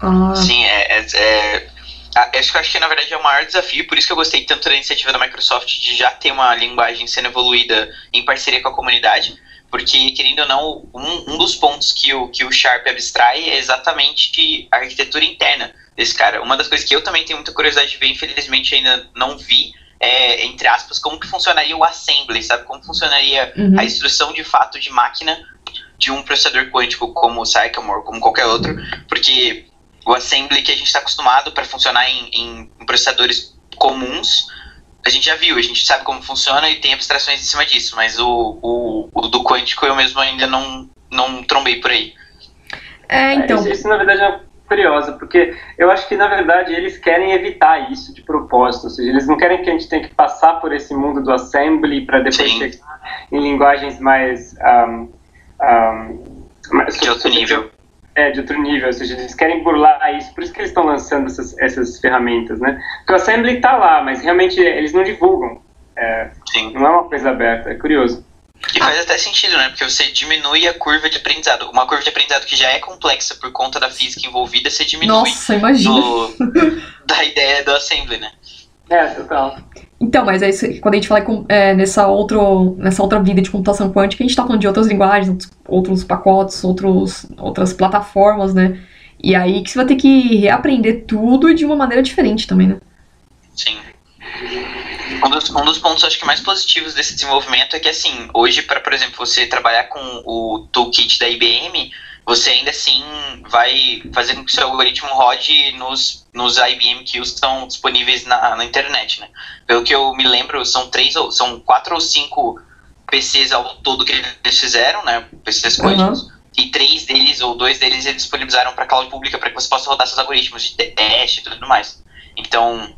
[SPEAKER 3] Ah. Sim, é, é, é acho que, acho que na verdade é o maior desafio, por isso que eu gostei tanto da iniciativa da Microsoft de já ter uma linguagem sendo evoluída em parceria com a comunidade, porque, querendo ou não, um, um dos pontos que o, que o Sharp abstrai é exatamente a arquitetura interna desse cara. Uma das coisas que eu também tenho muita curiosidade de ver, infelizmente ainda não vi, é, entre aspas, como que funcionaria o assembly, sabe? Como funcionaria uhum. a instrução de fato de máquina de um processador quântico como o Sycamore, como qualquer outro, porque o assembly que a gente está acostumado para funcionar em, em, processadores comuns, a gente já viu, a gente sabe como funciona e tem abstrações em cima disso, mas o, o, o do quântico eu mesmo ainda não, não trombei por aí.
[SPEAKER 2] É, então.
[SPEAKER 4] Isso, isso, na verdade é curioso, porque eu acho que na verdade eles querem evitar isso de propósito, ou seja, eles não querem que a gente tenha que passar por esse mundo do assembly para depois Sim. chegar em linguagens mais. Um, um,
[SPEAKER 3] mais de outro nível
[SPEAKER 4] é, de outro nível, ou seja, eles querem burlar isso, por isso que eles estão lançando essas, essas ferramentas, né? Porque o Assembly está lá, mas realmente eles não divulgam. É, Sim. Não é uma coisa aberta, é curioso.
[SPEAKER 3] E faz até sentido, né? Porque você diminui a curva de aprendizado. Uma curva de aprendizado que já é complexa por conta da física envolvida, você diminui
[SPEAKER 2] Nossa, imagina. Do,
[SPEAKER 3] da ideia do assembly, né?
[SPEAKER 4] É, total.
[SPEAKER 2] Então, mas aí, quando a gente fala é, nessa, outro, nessa outra vida de computação quântica, a gente está falando de outras linguagens, outros pacotes, outros, outras plataformas, né? E aí que você vai ter que reaprender tudo de uma maneira diferente também, né?
[SPEAKER 3] Sim. Um dos, um dos pontos, acho que mais positivos desse desenvolvimento é que, assim, hoje, para, por exemplo, você trabalhar com o toolkit da IBM, você ainda assim vai fazer com que seu algoritmo rode nos, nos IBM que estão disponíveis na, na internet, né? Pelo que eu me lembro, são três ou são quatro ou cinco PCs ao todo que eles fizeram, né? PCs quânticos. Uhum. E três deles, ou dois deles, eles disponibilizaram para cloud pública para que você possa rodar seus algoritmos de teste e tudo mais. Então,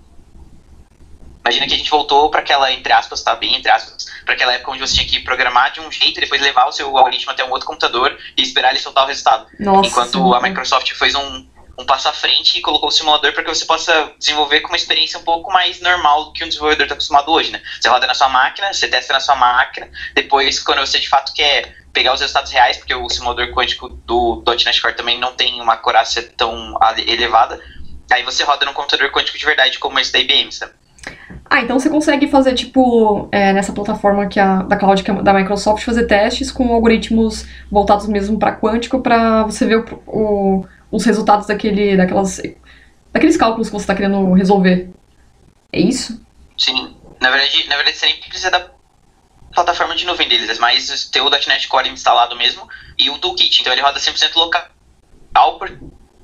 [SPEAKER 3] Imagina que a gente voltou para aquela, entre aspas, tá bem, entre aspas, para aquela época onde você tinha que programar de um jeito e depois levar o seu algoritmo até um outro computador e esperar ele soltar o resultado. Nossa, Enquanto a Microsoft fez um, um passo à frente e colocou o simulador para que você possa desenvolver com uma experiência um pouco mais normal do que um desenvolvedor está acostumado hoje, né? Você roda na sua máquina, você testa na sua máquina, depois, quando você de fato quer pegar os resultados reais, porque o simulador quântico do .NET Core também não tem uma acurácia tão elevada, aí você roda num computador quântico de verdade, como esse da IBM, sabe?
[SPEAKER 2] Ah, então você consegue fazer, tipo, é, nessa plataforma que a, da cloud que é da Microsoft, fazer testes com algoritmos voltados mesmo para quântico, para você ver o, o os resultados daquele, daquelas, daqueles cálculos que você está querendo resolver. É isso?
[SPEAKER 3] Sim. Na verdade, na verdade, você nem precisa da plataforma de nuvem deles, é mais ter o .NET Core instalado mesmo e o Toolkit. Então ele roda 100% local,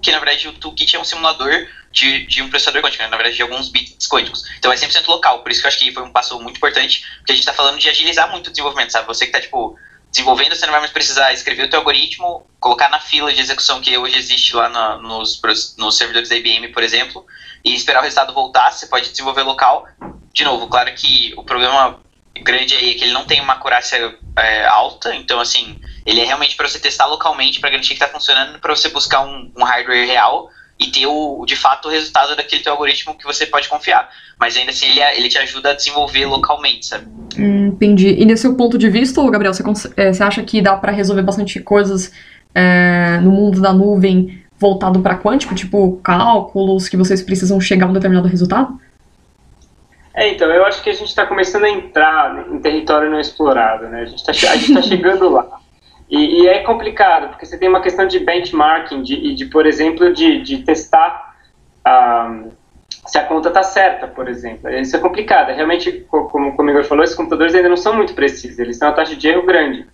[SPEAKER 3] na verdade o Toolkit é um simulador de, de um processador quântico, né? na verdade de alguns bits quânticos. Então é 100% local, por isso que eu acho que foi um passo muito importante, porque a gente está falando de agilizar muito o desenvolvimento, sabe? Você que está tipo desenvolvendo, você não vai mais precisar escrever o teu algoritmo, colocar na fila de execução que hoje existe lá na, nos, nos servidores da IBM, por exemplo, e esperar o resultado voltar, você pode desenvolver local. De novo, claro que o problema grande aí é que ele não tem uma acurácia é, alta, então assim, ele é realmente para você testar localmente, para garantir que está funcionando, para você buscar um, um hardware real, e ter o, de fato o resultado daquele teu algoritmo que você pode confiar. Mas ainda assim ele, ele te ajuda a desenvolver localmente, sabe?
[SPEAKER 2] Hum, entendi. E nesse seu ponto de vista, Gabriel, você, é, você acha que dá para resolver bastante coisas é, no mundo da nuvem voltado para quântico, tipo cálculos que vocês precisam chegar a um determinado resultado?
[SPEAKER 4] É, então, eu acho que a gente está começando a entrar em território não explorado, né? A gente está tá chegando lá. E, e, é complicado, porque você tem uma questão de benchmarking, de, de por exemplo, de, de testar um, se a conta está certa, por exemplo. Isso é complicado. Realmente, como, como o Igor falou, esses computadores ainda não são muito precisos, eles têm uma taxa de erro grande.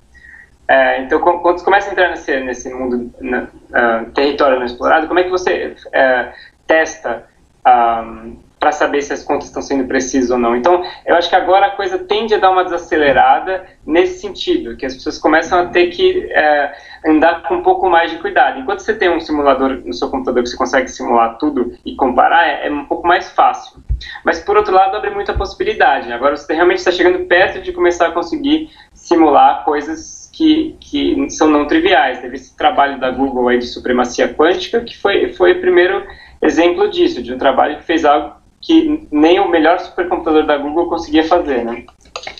[SPEAKER 4] É, então, quando você começa a entrar nesse, nesse mundo, na, uh, território não explorado, como é que você uh, testa um, para saber se as contas estão sendo precisas ou não. Então, eu acho que agora a coisa tende a dar uma desacelerada nesse sentido, que as pessoas começam a ter que é, andar com um pouco mais de cuidado. Enquanto você tem um simulador no seu computador que você consegue simular tudo e comparar, é, é um pouco mais fácil. Mas, por outro lado, abre muita possibilidade. Agora você realmente está chegando perto de começar a conseguir simular coisas que, que são não triviais. Teve esse trabalho da Google aí de supremacia quântica, que foi, foi o primeiro exemplo disso, de um trabalho que fez algo que nem o melhor supercomputador da Google conseguia fazer, né?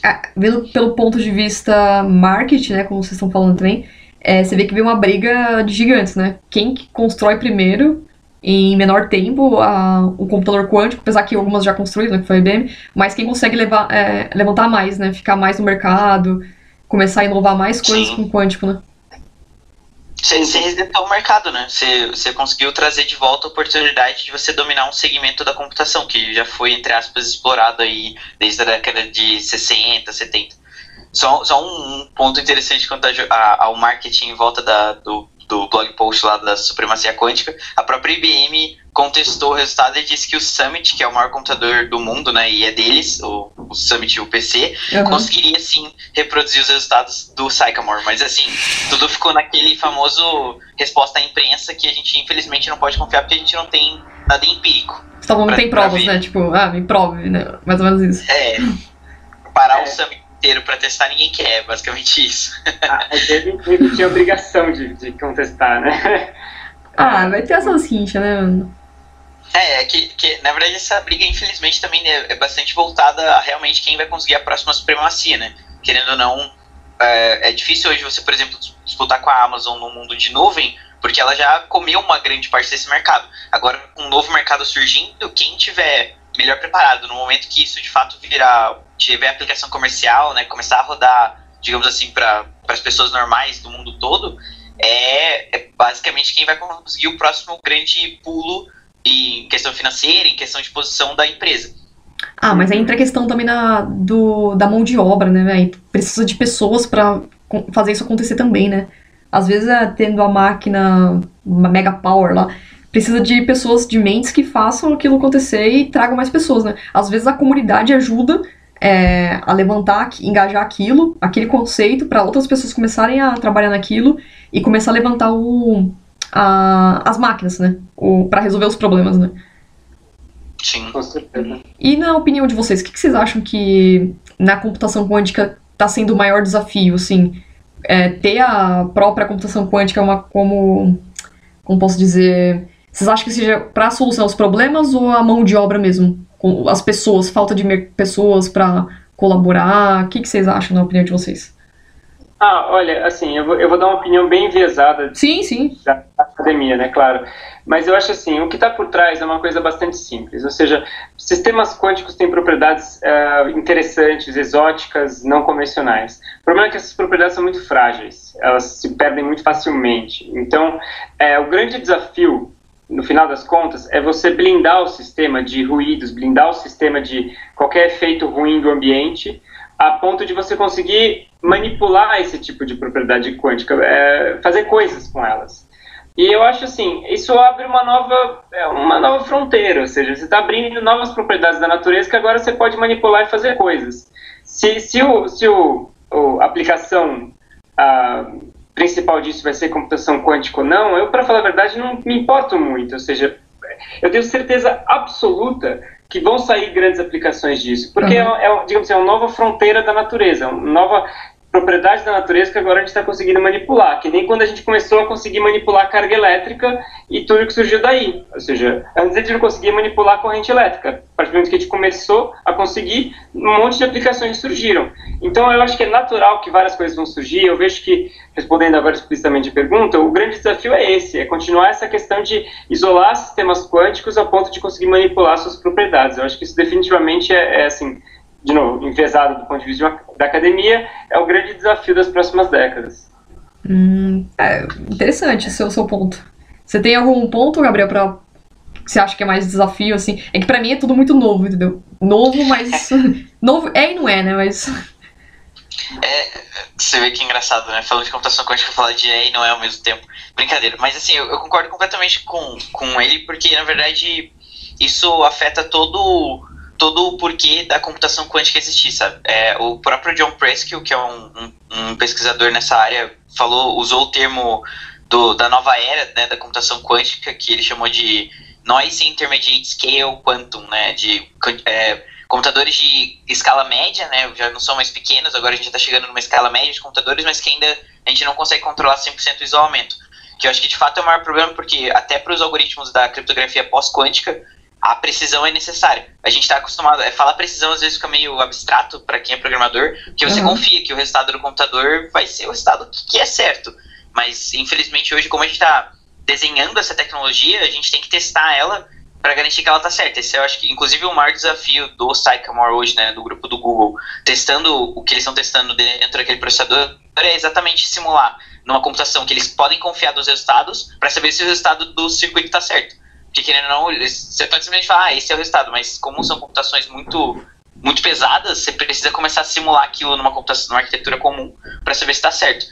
[SPEAKER 2] Ah, vendo pelo ponto de vista marketing, né, como vocês estão falando também, é, você vê que vem uma briga de gigantes, né? Quem que constrói primeiro, em menor tempo, a, o computador quântico, apesar que algumas já construíram, né, que foi a IBM, mas quem consegue levar, é, levantar mais, né? Ficar mais no mercado, começar a inovar mais coisas Sim. com quântico, né?
[SPEAKER 3] Você, você resetou o mercado, né? Você, conseguiu trazer de volta a oportunidade de você dominar um segmento da computação, que já foi, entre aspas, explorado aí desde a década de 60, 70. Só, só um, ponto interessante quanto ao marketing em volta da, do, do blog post lá da supremacia quântica, a própria IBM contestou o resultado e disse que o Summit, que é o maior computador do mundo, né, e é deles, o, o Summit e o PC, uhum. conseguiria sim reproduzir os resultados do Sycamore, mas assim, tudo ficou naquele famoso resposta à imprensa que a gente infelizmente não pode confiar porque a gente não tem nada empírico.
[SPEAKER 2] Só não tem provas, né, tipo, ah, me prove, né, mais ou menos isso.
[SPEAKER 3] É, parar é. o Summit inteiro para testar, ninguém quer, basicamente isso.
[SPEAKER 4] Ah, ele, ele tinha obrigação de, de contestar, né?
[SPEAKER 2] Ah, vai ter essas rinchas, né, mano?
[SPEAKER 3] É, é que, que, na verdade essa briga, infelizmente, também é, é, bastante voltada a realmente quem vai conseguir a próxima supremacia, né? Querendo ou não, é, é, difícil hoje você, por exemplo, disputar com a Amazon no mundo de nuvem, porque ela já comeu uma grande parte desse mercado. Agora, com um novo mercado surgindo, quem tiver melhor preparado no momento que isso de fato virar, tiver aplicação comercial, né, começar a rodar, digamos assim, para as pessoas normais do mundo todo, é, é, basicamente quem vai conseguir o próximo grande pulo em questão financeira, em questão de posição da empresa.
[SPEAKER 2] Ah, mas aí entra a questão também na, do, da mão de obra, né, velho? Precisa de pessoas para fazer isso acontecer também, né? Às vezes, é, tendo a máquina, uma mega power lá, precisa de pessoas, de mentes que façam aquilo acontecer e tragam mais pessoas, né? Às vezes a comunidade ajuda é, a levantar, engajar aquilo, aquele conceito, para outras pessoas começarem a trabalhar naquilo e começar a levantar o, a, as máquinas, né? Para resolver os problemas, né?
[SPEAKER 3] Sim.
[SPEAKER 4] Com certeza.
[SPEAKER 2] E na opinião de vocês, o que, que vocês acham que na computação quântica está sendo o maior desafio, assim? É, ter a própria computação quântica uma, como, como posso dizer, Vocês acham que seja para solucionar os problemas ou a mão de obra mesmo? As pessoas, falta de pessoas para colaborar? O que, que vocês acham, na opinião de vocês?
[SPEAKER 4] Ah, olha, assim, eu vou, eu vou dar uma opinião bem enviesada
[SPEAKER 2] sim, sim.
[SPEAKER 4] Da, da academia, né, claro. Mas eu acho assim, o que está por trás é uma coisa bastante simples, ou seja, sistemas quânticos têm propriedades uh, interessantes, exóticas, não convencionais. O problema é que essas propriedades são muito frágeis, elas se perdem muito facilmente. Então, é, o grande desafio no final das contas, é você blindar o sistema de ruídos, blindar o sistema de qualquer efeito ruim do ambiente, a ponto de você conseguir manipular esse tipo de propriedade quântica, é, fazer coisas com elas. E eu acho assim, isso abre uma nova, é, uma nova fronteira, ou seja, você está abrindo novas propriedades da natureza que agora você pode manipular e fazer coisas. Se, se, o, se o, a aplicação a principal disso vai ser computação quântica ou não, eu, para falar a verdade, não me importo muito, ou seja, eu tenho certeza absoluta que vão sair grandes aplicações disso, porque uhum. é, é, digamos assim, é uma nova fronteira da natureza, uma nova propriedades da natureza que agora a gente está conseguindo manipular, que nem quando a gente começou a conseguir manipular carga elétrica e tudo que surgiu daí. Ou seja, antes a gente não conseguia manipular a corrente elétrica. A partir do momento que a gente começou a conseguir, um monte de aplicações surgiram. Então eu acho que é natural que várias coisas vão surgir. Eu vejo que, respondendo agora explicitamente a pergunta, o grande desafio é esse, é continuar essa questão de isolar sistemas quânticos a ponto de conseguir manipular suas propriedades. Eu acho que isso definitivamente é, é assim de novo, enfesado do ponto de vista da academia, é o grande desafio das próximas décadas.
[SPEAKER 2] Hum, é interessante esse é o seu ponto. Você tem algum ponto, Gabriel, para que você acha que é mais desafio, assim? É que para mim é tudo muito novo, entendeu? Novo, mas. novo é e não é, né? Mas.
[SPEAKER 3] É, você vê que é engraçado, né? Falando de computação quântica, falar de é e não é ao mesmo tempo. Brincadeira. Mas assim, eu, eu concordo completamente com, com ele, porque na verdade isso afeta todo todo o porquê da computação quântica existir, sabe? É, o próprio John Preskill, que é um, um, um, pesquisador nessa área, falou, usou o termo do, da nova era né, da computação quântica, que ele chamou de Noise Intermediate Scale Quantum, né, de é, computadores de escala média, né, já não são mais pequenos, agora a gente está chegando numa escala média de computadores, mas que ainda a gente não consegue controlar 100% o isolamento. Que eu acho que de fato é o maior problema, porque até para os algoritmos da criptografia pós-quântica, a precisão é necessária. A gente está acostumado. É, falar precisão às vezes fica meio abstrato para quem é programador, porque você uhum. confia que o resultado do computador vai ser o resultado que, que é certo. Mas, infelizmente, hoje, como a gente está desenhando essa tecnologia, a gente tem que testar ela para garantir que ela está certa. Esse eu acho que, inclusive, o maior desafio do Sycamore hoje, né, do grupo do Google, testando o que eles estão testando dentro daquele processador, é exatamente simular numa computação que eles podem confiar dos resultados para saber se o resultado do circuito está certo. Porque querendo ou não, você pode simplesmente falar, ah, esse é o resultado, mas como são computações muito muito pesadas, você precisa começar a simular aquilo numa computação, numa arquitetura comum para saber se está certo.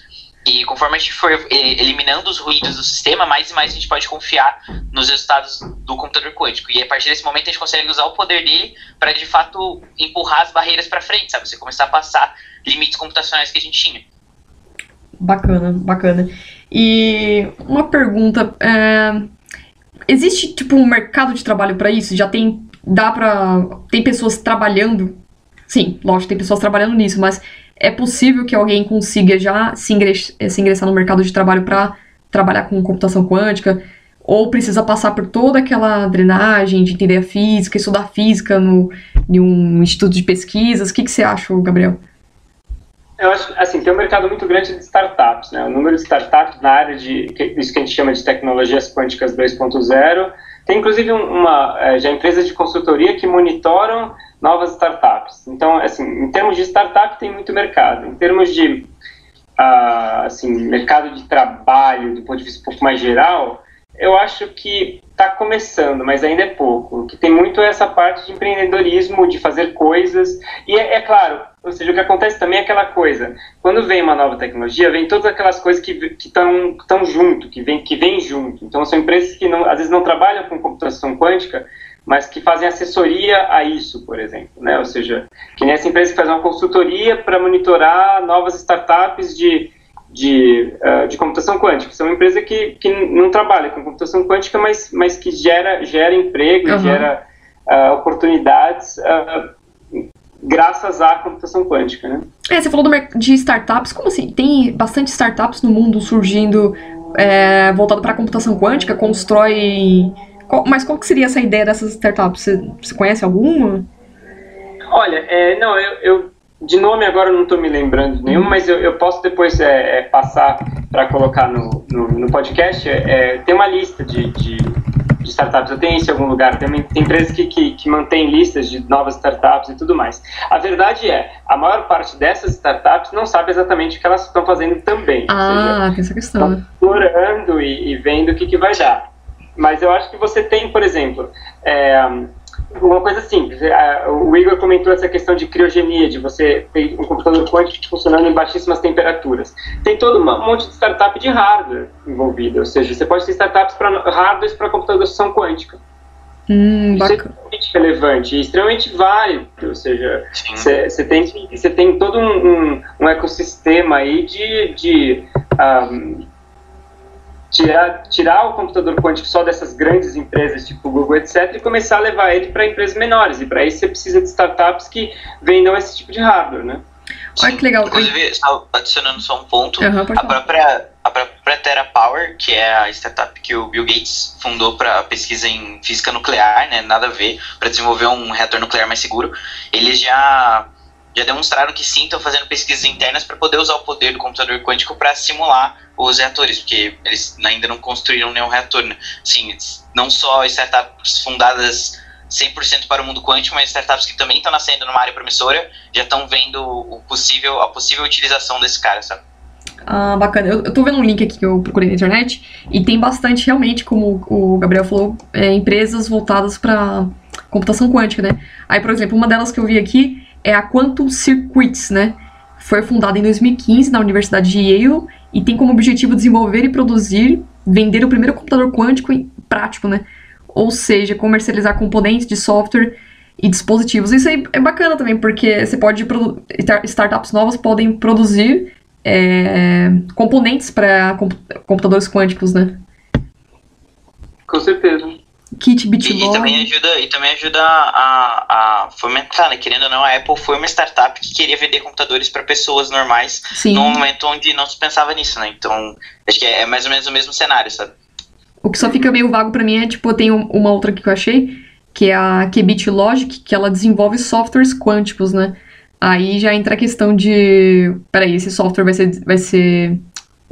[SPEAKER 3] E conforme a gente for eliminando os ruídos do sistema, mais e mais a gente pode confiar nos resultados do computador quântico. E a partir desse momento a gente consegue usar o poder dele para de fato empurrar as barreiras para frente, sabe? Você começar a passar limites computacionais que a gente tinha.
[SPEAKER 2] Bacana, bacana. E uma pergunta, é, existe tipo um mercado de trabalho para isso? Já tem dá para tem pessoas trabalhando? Sim, lógico, tem pessoas trabalhando nisso, mas é possível que alguém consiga já se, ingress, se ingressar no mercado de trabalho para trabalhar com computação quântica? Ou precisa passar por toda aquela drenagem de entender a física, estudar física no, em um instituto de pesquisas? O que, que você acha, Gabriel?
[SPEAKER 4] Eu acho, assim, tem um mercado muito grande de startups, né? O número de startups na área de isso que a gente chama de tecnologias quânticas 2.0. Tem inclusive uma é, já empresas de consultoria que monitoram novas startups. Então, assim, em termos de startup tem muito mercado. Em termos de uh, assim, mercado de trabalho, do ponto de vista um pouco mais geral, eu acho que está começando, mas ainda é pouco. Que tem muito essa parte de empreendedorismo, de fazer coisas. E é, é, claro, ou seja, o que acontece também é aquela coisa. Quando vem uma nova tecnologia, vem todas aquelas coisas que estão tão junto, que vem, que vem junto. Então são empresas que não, às vezes não trabalham com computação quântica, mas que fazem assessoria a isso, por exemplo. Né? Ou seja, que nessa empresa que faz uma consultoria para monitorar novas startups de de, uh, de computação quântica. São uma empresa que, que não trabalha com computação quântica, mas, mas que gera, gera emprego, uhum. gera uh, oportunidades uh, graças à computação quântica. Né?
[SPEAKER 2] É, você falou do, de startups. Como assim? Tem bastante startups no mundo surgindo é, voltado para computação quântica, constrói. Qual, mas qual que seria essa ideia dessas startups? Você, você conhece alguma?
[SPEAKER 4] Olha, é, não, eu, eu, de nome agora não estou me lembrando de nenhum, mas eu, eu posso depois é, é passar para colocar no, no, no podcast. É, tem uma lista de, de, de, startups, eu tenho isso em algum lugar. Tem, tem empresas que, que, que mantêm listas de novas startups e tudo mais. A verdade é, a maior parte dessas startups não sabe exatamente o que elas estão fazendo também.
[SPEAKER 2] Ah, seja, essa questão. Estão
[SPEAKER 4] explorando e, e vendo o que, que vai dar. Mas eu acho que você tem, por exemplo, é, uma coisa simples. É, o Igor comentou essa questão de criogenia, de você ter um computador quântico funcionando em baixíssimas temperaturas. Tem todo um monte de startup de hardware envolvida, ou seja, você pode ter startups para hardware para computação quântica.
[SPEAKER 2] Hum, Isso
[SPEAKER 4] é extremamente relevante extremamente válido, ou seja, você tem, tem todo um, um, um, ecossistema aí de, de um, tirar, tirar o computador quântico só dessas grandes empresas, tipo Google, etc., e começar a levar ele para empresas menores. E para isso você precisa de startups que vendam esse tipo de hardware, né?
[SPEAKER 2] Olha que legal.
[SPEAKER 3] Inclusive, só adicionando só um ponto,
[SPEAKER 2] uhum,
[SPEAKER 3] a, própria, a própria TerraPower, que é a startup que o Bill Gates fundou para pesquisa em física nuclear, né, nada a ver, para desenvolver um reator nuclear mais seguro, eles já já demonstraram que sim estão fazendo pesquisas internas para poder usar o poder do computador quântico para simular os reatores, porque eles ainda não construíram nenhum reator. Né? Sim, não só startups fundadas 100% para o mundo quântico, mas startups que também estão nascendo numa área promissora já estão vendo o possível, a possível utilização desse cara, sabe?
[SPEAKER 2] Ah, bacana. Eu, eu tô vendo um link aqui que eu procurei na internet e tem bastante, realmente, como o Gabriel falou, é, empresas voltadas para computação quântica, né? Aí, por exemplo, uma delas que eu vi aqui é a Quantum Circuits, né? Foi fundada em 2015 na Universidade de Yale e tem como objetivo desenvolver e produzir, vender o primeiro computador quântico prático, né? Ou seja, comercializar componentes de software e dispositivos. Isso aí é bacana também, porque você pode startups novas podem produzir é, componentes para computadores quânticos, né?
[SPEAKER 4] Com certeza
[SPEAKER 2] kit Bitlog.
[SPEAKER 3] E, e, também ajuda, e também ajuda a, a fomentar, né? Querendo ou não, a Apple foi uma startup que queria vender computadores para pessoas normais
[SPEAKER 2] Sim.
[SPEAKER 3] num momento onde não se pensava nisso, né? Então, acho que é, é mais ou menos o mesmo cenário, sabe?
[SPEAKER 2] O que só fica meio vago para mim é, tipo, tem uma outra que eu achei, que é a Qubit Logic, que ela desenvolve softwares quânticos, né? Aí já entra a questão de, peraí, esse software vai ser, vai ser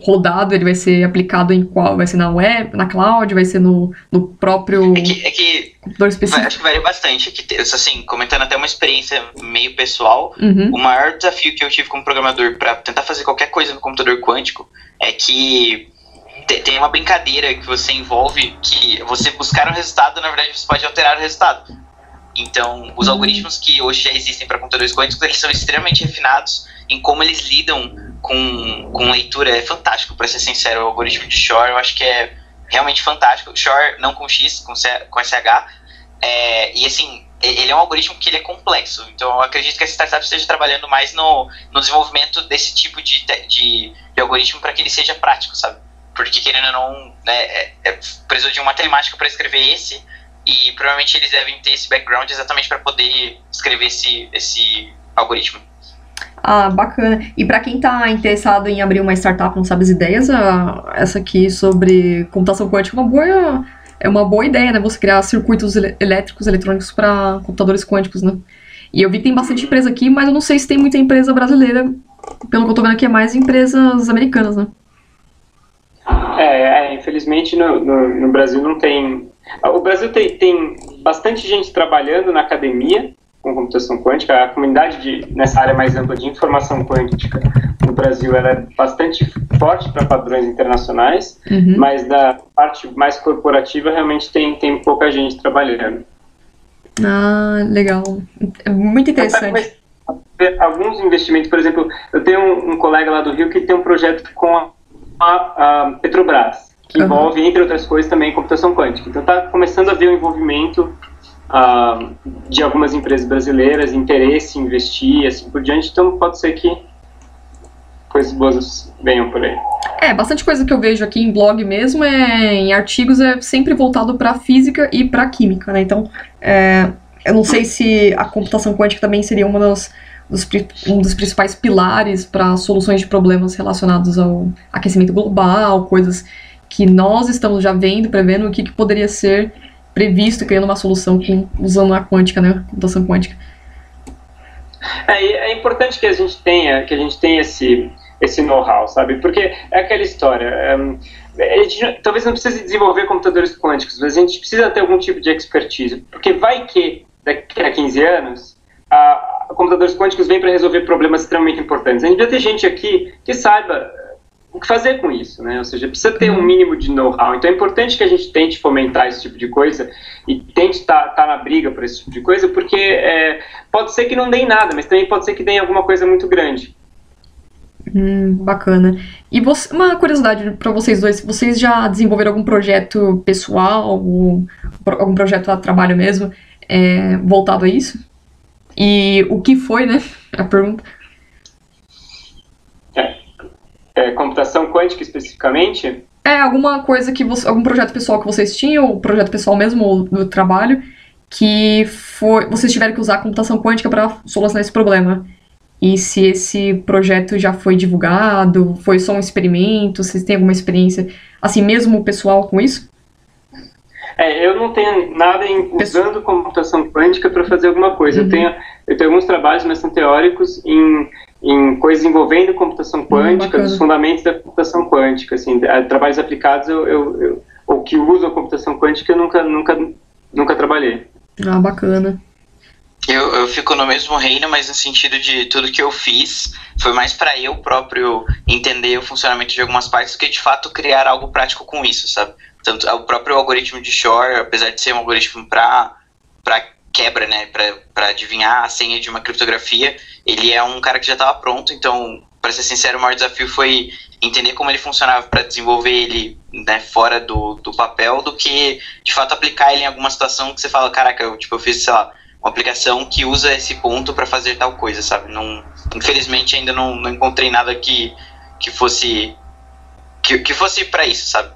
[SPEAKER 2] rodado, ele vai ser aplicado em qual? Vai ser na web, na cloud, vai ser no, no próprio
[SPEAKER 3] é que, é que
[SPEAKER 2] computador específico?
[SPEAKER 3] Acho que varia bastante. É que, assim, comentando até uma experiência meio pessoal,
[SPEAKER 2] uhum.
[SPEAKER 3] o maior desafio que eu tive como programador para tentar fazer qualquer coisa no computador quântico é que tem uma brincadeira que você envolve que você buscar um resultado, na verdade você pode alterar o resultado. Então, os uhum. algoritmos que hoje já existem para computadores quânticos, eles são extremamente refinados em como eles lidam com, com leitura. É fantástico, para ser sincero. O algoritmo de Shor eu acho que é realmente fantástico. Shor não com X, com, C, com SH. É, e assim, ele é um algoritmo que ele é complexo. Então, eu acredito que a startup esteja trabalhando mais no, no desenvolvimento desse tipo de, de, de algoritmo para que ele seja prático, sabe? Porque, querendo ou não, né, é, é, precisou de uma matemática para escrever esse, e provavelmente eles devem ter esse background exatamente para poder escrever esse, esse algoritmo.
[SPEAKER 2] Ah, bacana. E para quem está interessado em abrir uma startup, não sabe as ideias, essa aqui sobre computação quântica é uma boa, é uma boa ideia, né? Você criar circuitos elétricos, eletrônicos para computadores quânticos, né? E eu vi que tem bastante empresa aqui, mas eu não sei se tem muita empresa brasileira. Pelo que eu tô vendo aqui, é mais empresas americanas, né?
[SPEAKER 4] É, é infelizmente no, no, no, Brasil não tem. O Brasil tem, tem bastante gente trabalhando na academia, com computação quântica. A comunidade de, nessa área mais ampla de informação quântica no Brasil é bastante forte para padrões internacionais,
[SPEAKER 2] uhum.
[SPEAKER 4] mas da parte mais corporativa realmente tem, tem pouca gente trabalhando.
[SPEAKER 2] Ah, legal. É muito interessante.
[SPEAKER 4] Alguns investimentos, por exemplo, eu tenho um, um, colega lá do Rio que tem um projeto com a, a, a Petrobras, que uhum. envolve, entre outras coisas, também computação quântica. Então está começando a ver o envolvimento uh, de algumas empresas brasileiras, interesse em investir, assim por diante. Então pode ser que coisas boas venham por aí.
[SPEAKER 2] É, bastante coisa que eu vejo aqui em blog mesmo, é, em artigos, é sempre voltado para física e para química, né? Então, é, eu não sei se a computação quântica também seria uma das, dos, um dos principais pilares para soluções de problemas relacionados ao aquecimento global, coisas que nós estamos já vendo, prevendo o que, que poderia ser previsto criando uma solução com, usando a quântica, né, computação quântica.
[SPEAKER 4] É, é importante que a gente tenha, que a gente tenha esse, esse know-how, sabe? Porque é aquela história. Um, a gente, talvez não precise desenvolver computadores quânticos, mas a gente precisa ter algum tipo de expertise. Porque vai que daqui a 15 anos a, a computadores quânticos vêm para resolver problemas extremamente importantes. A gente precisa ter gente aqui que saiba o que fazer com isso, né? Ou seja, precisa ter um uhum. mínimo de know-how. Então é importante que a gente tente fomentar esse tipo de coisa e tente estar tá, tá na briga por esse tipo de coisa, porque é, pode ser que não dê em nada, mas também pode ser que dê em alguma coisa muito grande.
[SPEAKER 2] Hum, bacana. E você, uma curiosidade para vocês dois, vocês já desenvolveram algum projeto pessoal, algum, algum projeto a trabalho mesmo, é, voltado a isso? E o que foi, né? A pergunta.
[SPEAKER 4] É, é, computação quântica especificamente?
[SPEAKER 2] É, alguma coisa que você. algum projeto pessoal que vocês tinham, projeto pessoal mesmo do trabalho, que foi. Vocês tiveram que usar a computação quântica para solucionar esse problema. E se esse projeto já foi divulgado, foi só um experimento, vocês têm alguma experiência, assim, mesmo pessoal com isso?
[SPEAKER 4] É, eu não tenho nada em, usando computação quântica para fazer alguma coisa. Uhum. Eu, tenho, eu tenho alguns trabalhos, mas são teóricos, em em coisas envolvendo computação hum, quântica, hum, dos fundamentos da computação quântica, assim, trabalhos aplicados eu, eu, eu, ou que usam a computação quântica eu nunca, nunca, nunca trabalhei.
[SPEAKER 2] Ah, bacana.
[SPEAKER 3] Eu, eu fico no mesmo reino, mas no sentido de tudo que eu fiz foi mais para eu próprio entender o funcionamento de algumas partes do que de fato criar algo prático com isso, sabe? Tanto o próprio algoritmo de Shor, apesar de ser um algoritmo para quebra, né, para adivinhar a senha de uma criptografia, ele é um cara que já estava pronto, então, para ser sincero, o maior desafio foi entender como ele funcionava para desenvolver ele né, fora do, do papel, do que de fato aplicar ele em alguma situação que você fala, caraca, eu, tipo, eu fiz, sei lá, uma aplicação que usa esse ponto para fazer tal coisa, sabe? Não, infelizmente ainda não, não encontrei nada que, que fosse que, que fosse para isso, sabe?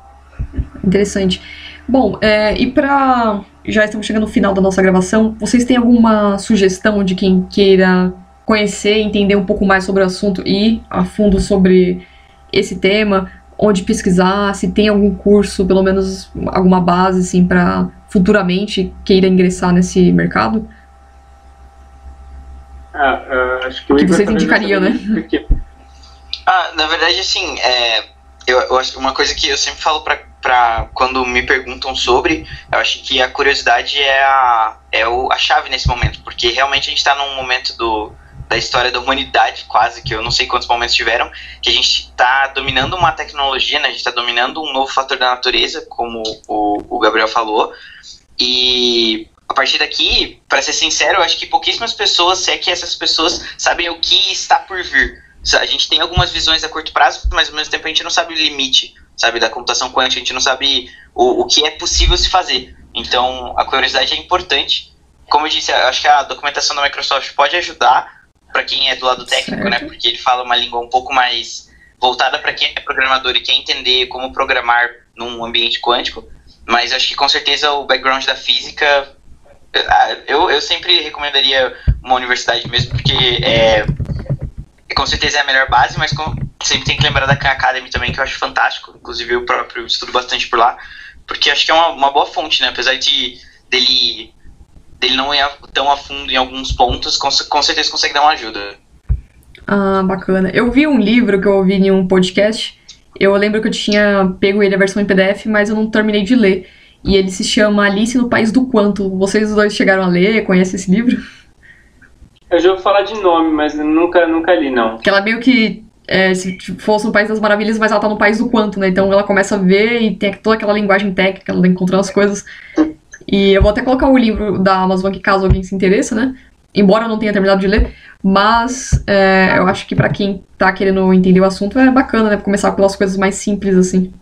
[SPEAKER 2] Interessante. Bom, é, e para já estamos chegando no final da nossa gravação. Vocês têm alguma sugestão de quem queira conhecer, entender um pouco mais sobre o assunto e ir a fundo sobre esse tema? Onde pesquisar? Se tem algum curso, pelo menos alguma base, assim, para futuramente queira ingressar nesse mercado?
[SPEAKER 4] Ah, uh, acho que, o
[SPEAKER 2] que vocês indicariam, né?
[SPEAKER 3] Ah, na verdade, assim, é, eu, eu acho uma coisa que eu sempre falo para para quando me perguntam sobre, eu acho que a curiosidade é a, é o, a chave nesse momento, porque realmente a gente está num momento do, da história da humanidade, quase, que eu não sei quantos momentos tiveram, que a gente está dominando uma tecnologia, né, a gente está dominando um novo fator da natureza, como o, o Gabriel falou, e a partir daqui, para ser sincero, eu acho que pouquíssimas pessoas, se é que essas pessoas sabem o que está por vir. A gente tem algumas visões a curto prazo, mas ao mesmo tempo a gente não sabe o limite sabe, da computação quântica, a gente não sabe o, o que é possível se fazer. Então, a curiosidade é importante. Como eu disse, acho que a documentação da Microsoft pode ajudar para quem é do lado técnico, né, certo. né? Porque ele fala uma língua um pouco mais voltada para quem é programador e quer entender como programar num ambiente quântico. Mas acho que com certeza o background da física eu, eu sempre recomendaria uma universidade mesmo, porque é, com certeza é a melhor base, mas com, sempre tem que lembrar da Khan Academy também, que eu acho fantástico. Inclusive, eu próprio estudo bastante por lá, porque acho que é uma, uma boa fonte, né? Apesar de dele, dele não ir tão a fundo em alguns pontos, com, com certeza consegue dar uma ajuda.
[SPEAKER 2] Ah, bacana. Eu vi um livro que eu ouvi em um podcast. Eu lembro que eu tinha pego ele a versão em PDF, mas eu não terminei de ler. E ele se chama Alice no País do Quanto. Vocês dois chegaram a ler? Conhecem esse livro?
[SPEAKER 4] Eu já vou falar de nome, mas nunca, nunca li, não.
[SPEAKER 2] Que ela meio que é, se fosse no País das Maravilhas, mas ela tá no País do Quanto, né? Então ela começa a ver e tem toda aquela linguagem técnica, ela encontrando as coisas. E eu vou até colocar o livro da Amazon aqui, caso alguém se interesse, né? Embora eu não tenha terminado de ler, mas é, eu acho que para quem tá querendo entender o assunto é bacana, né? Começar pelas coisas mais simples, assim.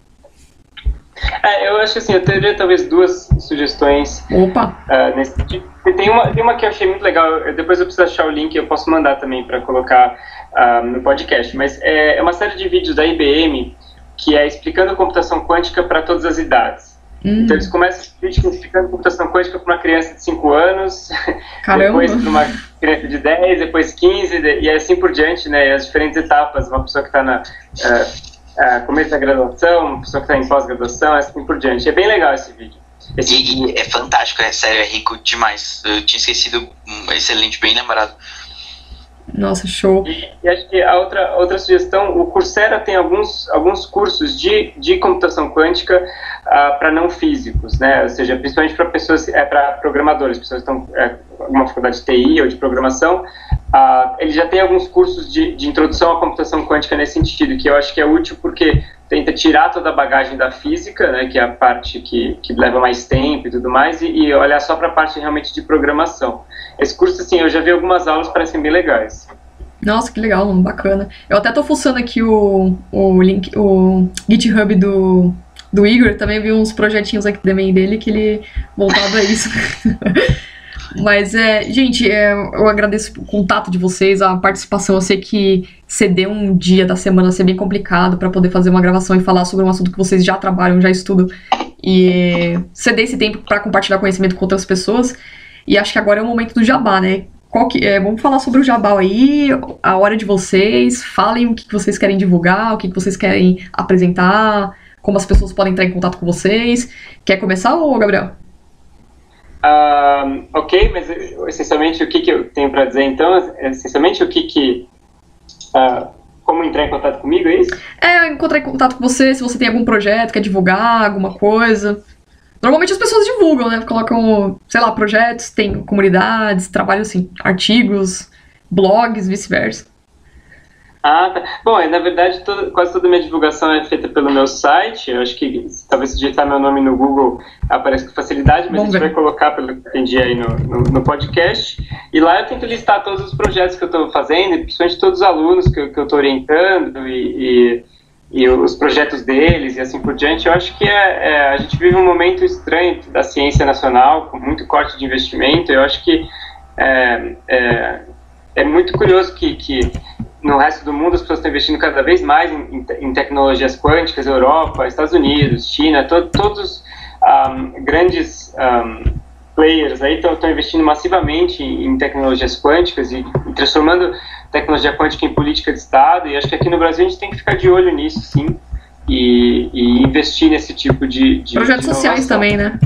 [SPEAKER 4] É, eu acho assim, eu teria talvez duas sugestões.
[SPEAKER 2] Opa!
[SPEAKER 4] Uh, nesse tipo. Tem uma, tem uma que eu achei muito legal, depois eu preciso achar o link, eu posso mandar também para colocar uh, no podcast, mas é, é, uma série de vídeos da IBM que é explicando computação quântica para todas as idades. Hum. Então eles começam explicando computação quântica para uma criança de 5 anos, Caramba. depois para uma criança de 10, depois 15, e assim por diante, né, as diferentes etapas, uma pessoa que está na... Uh, é, começo da graduação, pessoa que está em pós-graduação, assim por diante. É bem legal esse vídeo. Esse
[SPEAKER 3] E, e é fantástico, é sério, é rico demais. Eu tinha esquecido, um, excelente, bem lembrado.
[SPEAKER 2] Nossa, show.
[SPEAKER 4] E, e acho que a outra, outra sugestão, o Coursera tem alguns, alguns cursos de, de computação quântica uh, para não físicos, né? Ou seja, principalmente para pessoas, é para programadores, pessoas que estão é, uma faculdade de TI ou de programação, uh, ele já tem alguns cursos de, de introdução à computação quântica nesse sentido, que eu acho que é útil porque tenta tirar toda a bagagem da física, né, que é a parte que, que leva mais tempo e tudo mais, e, e olhar só para a parte realmente de programação. Esse curso, assim, eu já vi algumas aulas, parecem bem legais.
[SPEAKER 2] Nossa, que legal, bacana. Eu até tô fuçando aqui o, o link, o GitHub do, do Igor, também vi uns projetinhos aqui também dele que ele voltado a isso. Mas, é, gente, é, eu agradeço o contato de vocês, a participação. Eu sei que ceder um dia da semana ser bem complicado para poder fazer uma gravação e falar sobre um assunto que vocês já trabalham, já estudam. E ceder esse tempo para compartilhar conhecimento com outras pessoas. E acho que agora é o momento do jabá, né? Qual que, é, vamos falar sobre o jabá aí, a hora de vocês. Falem o que, que vocês querem divulgar, o que, que vocês querem apresentar, como as pessoas podem entrar em contato com vocês. Quer começar, ou Gabriel?
[SPEAKER 4] Uh, ok, mas essencialmente o que, que eu tenho para dizer então? Essencialmente o que que. Uh, como entrar em contato comigo, é isso?
[SPEAKER 2] É, encontrar em contato com você, se você tem algum projeto, quer divulgar alguma coisa. Normalmente as pessoas divulgam, né? Colocam, sei lá, projetos, tem comunidades, trabalham assim, artigos, blogs, vice-versa.
[SPEAKER 4] Ah, tá. Bom, na verdade, toda, quase toda a minha divulgação é feita pelo meu site. Eu acho que talvez se digitar meu nome no Google apareça com facilidade, mas Vamos a gente vai colocar, pelo que entendi aí no, no, no, podcast. E lá eu tento listar todos os projetos que eu estou fazendo, principalmente todos os alunos que, que eu estou orientando e, e, e, os projetos deles e assim por diante. Eu acho que é, é, a gente vive um momento estranho da ciência nacional, com muito corte de investimento. Eu acho que é, é, é muito curioso que, que no resto do mundo as pessoas estão investindo cada vez mais em, em tecnologias quânticas, Europa, Estados Unidos, China, to, todos um, grandes um, players aí estão investindo massivamente em, tecnologias quânticas e, e, transformando tecnologia quântica em política de Estado. E acho que aqui no Brasil a gente tem que ficar de olho nisso, sim, e, e investir nesse tipo de, de
[SPEAKER 2] projetos de sociais também, né?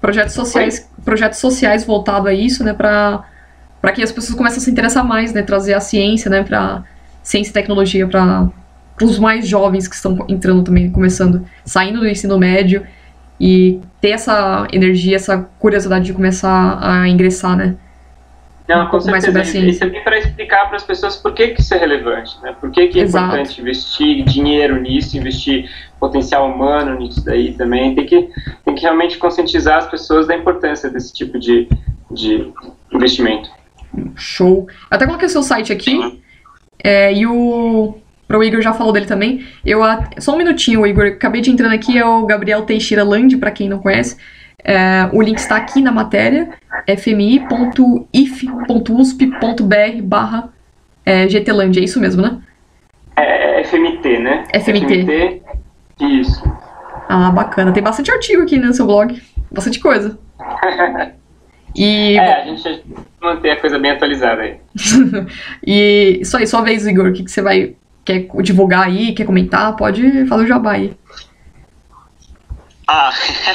[SPEAKER 2] Projetos sociais, projetos sociais voltados a isso, né? Para para que as pessoas comecem a se interessar mais, né? Trazer a ciência, né? Para ciência e tecnologia para os mais jovens que estão entrando também, começando, saindo do ensino médio e ter essa energia, essa curiosidade de começar a ingressar, né?
[SPEAKER 4] Não, com certeza. Mais sobre a Isso é para explicar para as pessoas por que, que isso é relevante, né? Por que, que é Exato. importante investir dinheiro nisso, investir potencial humano nisso daí também. Tem que, tem que realmente conscientizar as pessoas da importância desse tipo de, de investimento.
[SPEAKER 2] Show. Até coloquei o seu site aqui. É, e o. O Igor já falou dele também. Eu, só um minutinho, Igor. Acabei de entrar aqui, é o Gabriel Teixeira Land, para quem não conhece. É, o link está aqui na matéria, fmi.if.usp.br barra é, GTland, é isso mesmo, né?
[SPEAKER 4] É, é FMT, né?
[SPEAKER 2] FMT. FMT.
[SPEAKER 4] Isso.
[SPEAKER 2] Ah, bacana. Tem bastante artigo aqui no seu blog. Bastante coisa.
[SPEAKER 4] E, é, a gente manter a coisa bem atualizada aí.
[SPEAKER 2] e isso aí, sua vez, Igor, o que, que você vai. Quer divulgar aí, quer comentar? Pode falar o jabá aí.
[SPEAKER 3] Ah,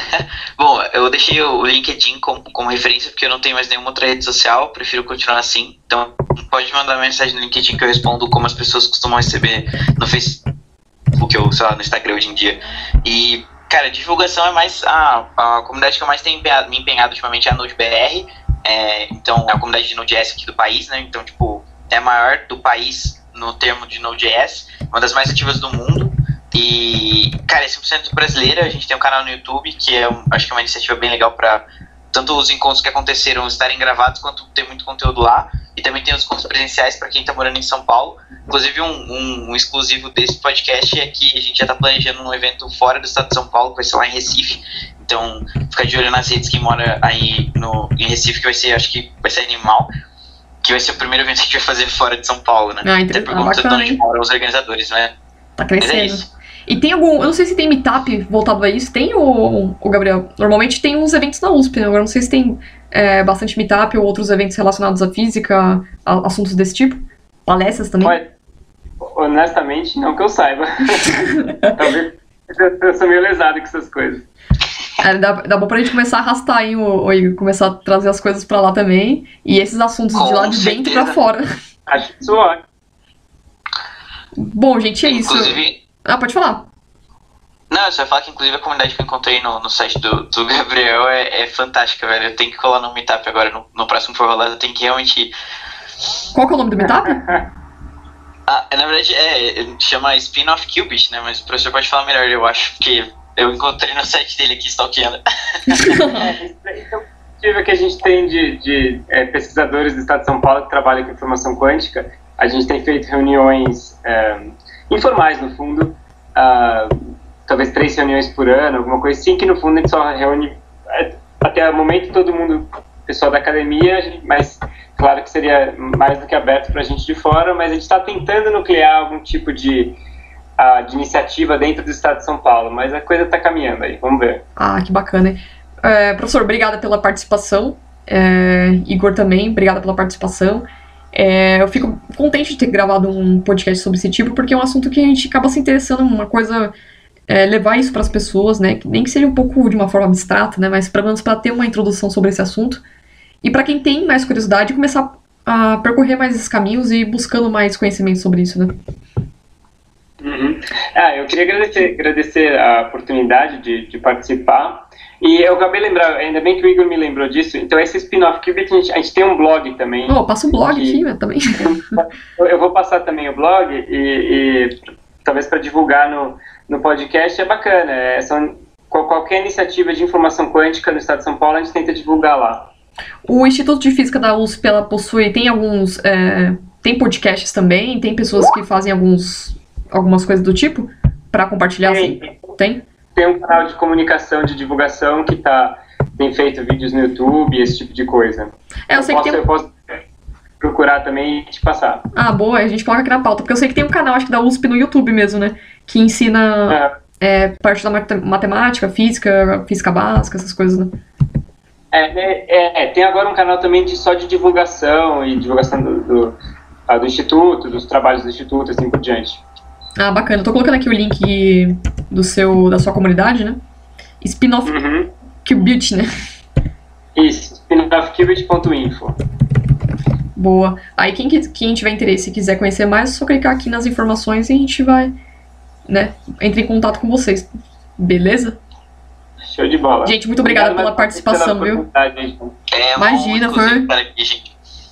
[SPEAKER 3] bom, eu deixei o LinkedIn como, como referência porque eu não tenho mais nenhuma outra rede social, prefiro continuar assim. Então, pode mandar mensagem no LinkedIn que eu respondo como as pessoas costumam receber no Facebook ou, sei lá, no Instagram hoje em dia. E Cara, divulgação é mais. A, a comunidade que eu mais tenho me empenhado ultimamente é a NodeBR. É, então, é a comunidade de Node.js aqui do país, né? Então, tipo, é a maior do país no termo de Node.js, uma das mais ativas do mundo. E, cara, é 100% brasileira. A gente tem um canal no YouTube, que é, acho que é uma iniciativa bem legal para tanto os encontros que aconteceram estarem gravados, quanto ter muito conteúdo lá. E também tem os encontros presenciais para quem está morando em São Paulo. Inclusive, um, um, um, exclusivo desse podcast é que a gente já está planejando um evento fora do estado de São Paulo, que vai ser lá em Recife. Então, fica de olho nas redes que mora aí no, em Recife, que vai ser, acho que vai ser animal. Que vai ser o primeiro evento que a gente vai fazer fora de São Paulo, né?
[SPEAKER 2] Ah, Até por conta de onde
[SPEAKER 3] moram os organizadores, né?
[SPEAKER 2] Tá crescendo. Mas é isso. E tem algum. Eu não sei se tem meetup voltado a isso. Tem o, o Gabriel? Normalmente tem uns eventos na USP, né? Agora não sei se tem é, bastante meetup ou outros eventos relacionados à física, a, assuntos desse tipo. Palestras também.
[SPEAKER 4] Olha, honestamente, não que eu saiba. Talvez eu sou meio lesado com essas coisas.
[SPEAKER 2] É, dá, dá bom pra gente começar a arrastar aí, o, o Igor, começar a trazer as coisas pra lá também. E esses assuntos de
[SPEAKER 3] Com
[SPEAKER 2] lá de dentro
[SPEAKER 3] certeza.
[SPEAKER 2] pra fora.
[SPEAKER 4] Acho isso ótimo.
[SPEAKER 2] Bom, gente, é isso.
[SPEAKER 3] Inclusive,
[SPEAKER 2] Ah, pode falar.
[SPEAKER 3] não, eu só ia falar que inclusive a comunidade que eu encontrei no, no site do, do Gabriel é, é fantástica, velho. Eu tenho que colar no Meetup agora, no, no próximo For Rolado, eu tenho que realmente.
[SPEAKER 2] Qual que é o nome do meetup?
[SPEAKER 3] Ah, na verdade, é, chama Spin-off Qubit, né? Mas o professor pode falar melhor, eu acho, porque eu encontrei no site dele aqui, stalkeando.
[SPEAKER 4] É, isso é uma iniciativa que a gente tem de, de é, pesquisadores do Estado de São Paulo que trabalham com informação quântica. A gente tem feito reuniões é, informais, no fundo, ah, talvez três reuniões por ano, alguma coisa assim, que no fundo a gente só reúne, é, até o momento, todo mundo, pessoal da academia, mas claro que seria mais do que aberto para a gente de fora, mas a gente está tentando nuclear algum tipo de, ah, de iniciativa dentro do Estado de São Paulo, mas a coisa está caminhando aí, vamos ver.
[SPEAKER 2] Ah, que bacana. É, professor, obrigada pela participação. É, Igor também, obrigada pela participação. É, eu fico contente de ter gravado um podcast sobre esse tipo, porque é um assunto que a gente acaba se interessando, uma coisa. é, levar isso para as pessoas, né? Nem que seja um pouco de uma forma abstrata, né? Mas pelo menos para ter uma introdução sobre esse assunto. E para quem tem mais curiosidade, começar a percorrer mais esses caminhos e buscando mais conhecimento sobre isso, né?
[SPEAKER 4] Uhum. Ah, eu queria agradecer, agradecer a oportunidade de, de participar. E eu acabei de lembrar, ainda bem que o Igor me lembrou disso. Então, esse spin-off a gente, a gente tem um blog também.
[SPEAKER 2] Oh, passa o blog aqui também.
[SPEAKER 4] Eu, vou passar também o blog e, e talvez para divulgar no, no podcast é bacana. É, são, qual- qualquer iniciativa de informação quântica no estado de São Paulo, a gente tenta divulgar lá.
[SPEAKER 2] O Instituto de Física da USP, ela possui, tem alguns, é, tem podcasts também, tem pessoas que fazem alguns, algumas coisas do tipo para compartilhar, assim?
[SPEAKER 4] Tem,
[SPEAKER 2] Tem?
[SPEAKER 4] tem um canal de comunicação, de divulgação que tá, tem feito vídeos no YouTube, esse tipo de coisa.
[SPEAKER 2] É, eu sei que
[SPEAKER 4] posso,
[SPEAKER 2] tem...
[SPEAKER 4] eu posso procurar também e te passar.
[SPEAKER 2] Ah, boa, a gente coloca aqui na pauta, porque eu sei que tem um canal, acho que da USP no YouTube mesmo, né? Que ensina
[SPEAKER 4] É,
[SPEAKER 2] é, parte da mate- matemática, física, física básica, essas coisas, né?
[SPEAKER 4] É, é, é, é, tem agora um canal também de, só de divulgação e divulgação do, do, ah, do Instituto, dos trabalhos do Instituto, assim por diante.
[SPEAKER 2] Ah, bacana. Eu tô colocando aqui o link do seu, da sua comunidade, né? Spin-off
[SPEAKER 4] Uhum.
[SPEAKER 2] Qubit, né?
[SPEAKER 4] Isso, spinoffqubit.info.
[SPEAKER 2] Boa. Aí quem, que- quem tiver interesse e quiser conhecer mais, é só clicar aqui nas informações e a gente vai, né? Entre em contato com vocês. Beleza?
[SPEAKER 4] Show de bola.
[SPEAKER 2] Gente, muito obrigada
[SPEAKER 4] Obrigado
[SPEAKER 2] pela participação, viu?
[SPEAKER 4] gente.
[SPEAKER 3] É
[SPEAKER 2] Imagina, foi-
[SPEAKER 3] aqui.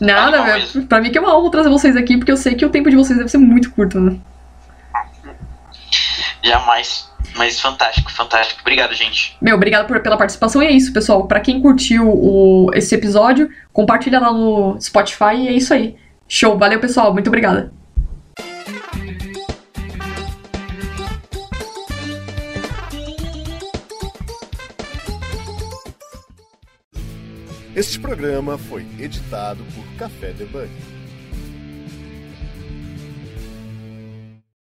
[SPEAKER 2] Nada,
[SPEAKER 3] Animal
[SPEAKER 2] velho. Pra mim que é uma honra trazer vocês aqui, porque eu sei que o tempo de vocês deve ser muito curto, né?
[SPEAKER 3] Jamais. Mas fantástico, fantástico. Obrigado, gente.
[SPEAKER 2] Meu, obrigado por- pela participação. E é isso, pessoal. Pra quem curtiu o, esse episódio, compartilha lá no Spotify e é isso aí. Show. Valeu, pessoal. Muito obrigada.
[SPEAKER 1] Este programa foi editado por Café Debug.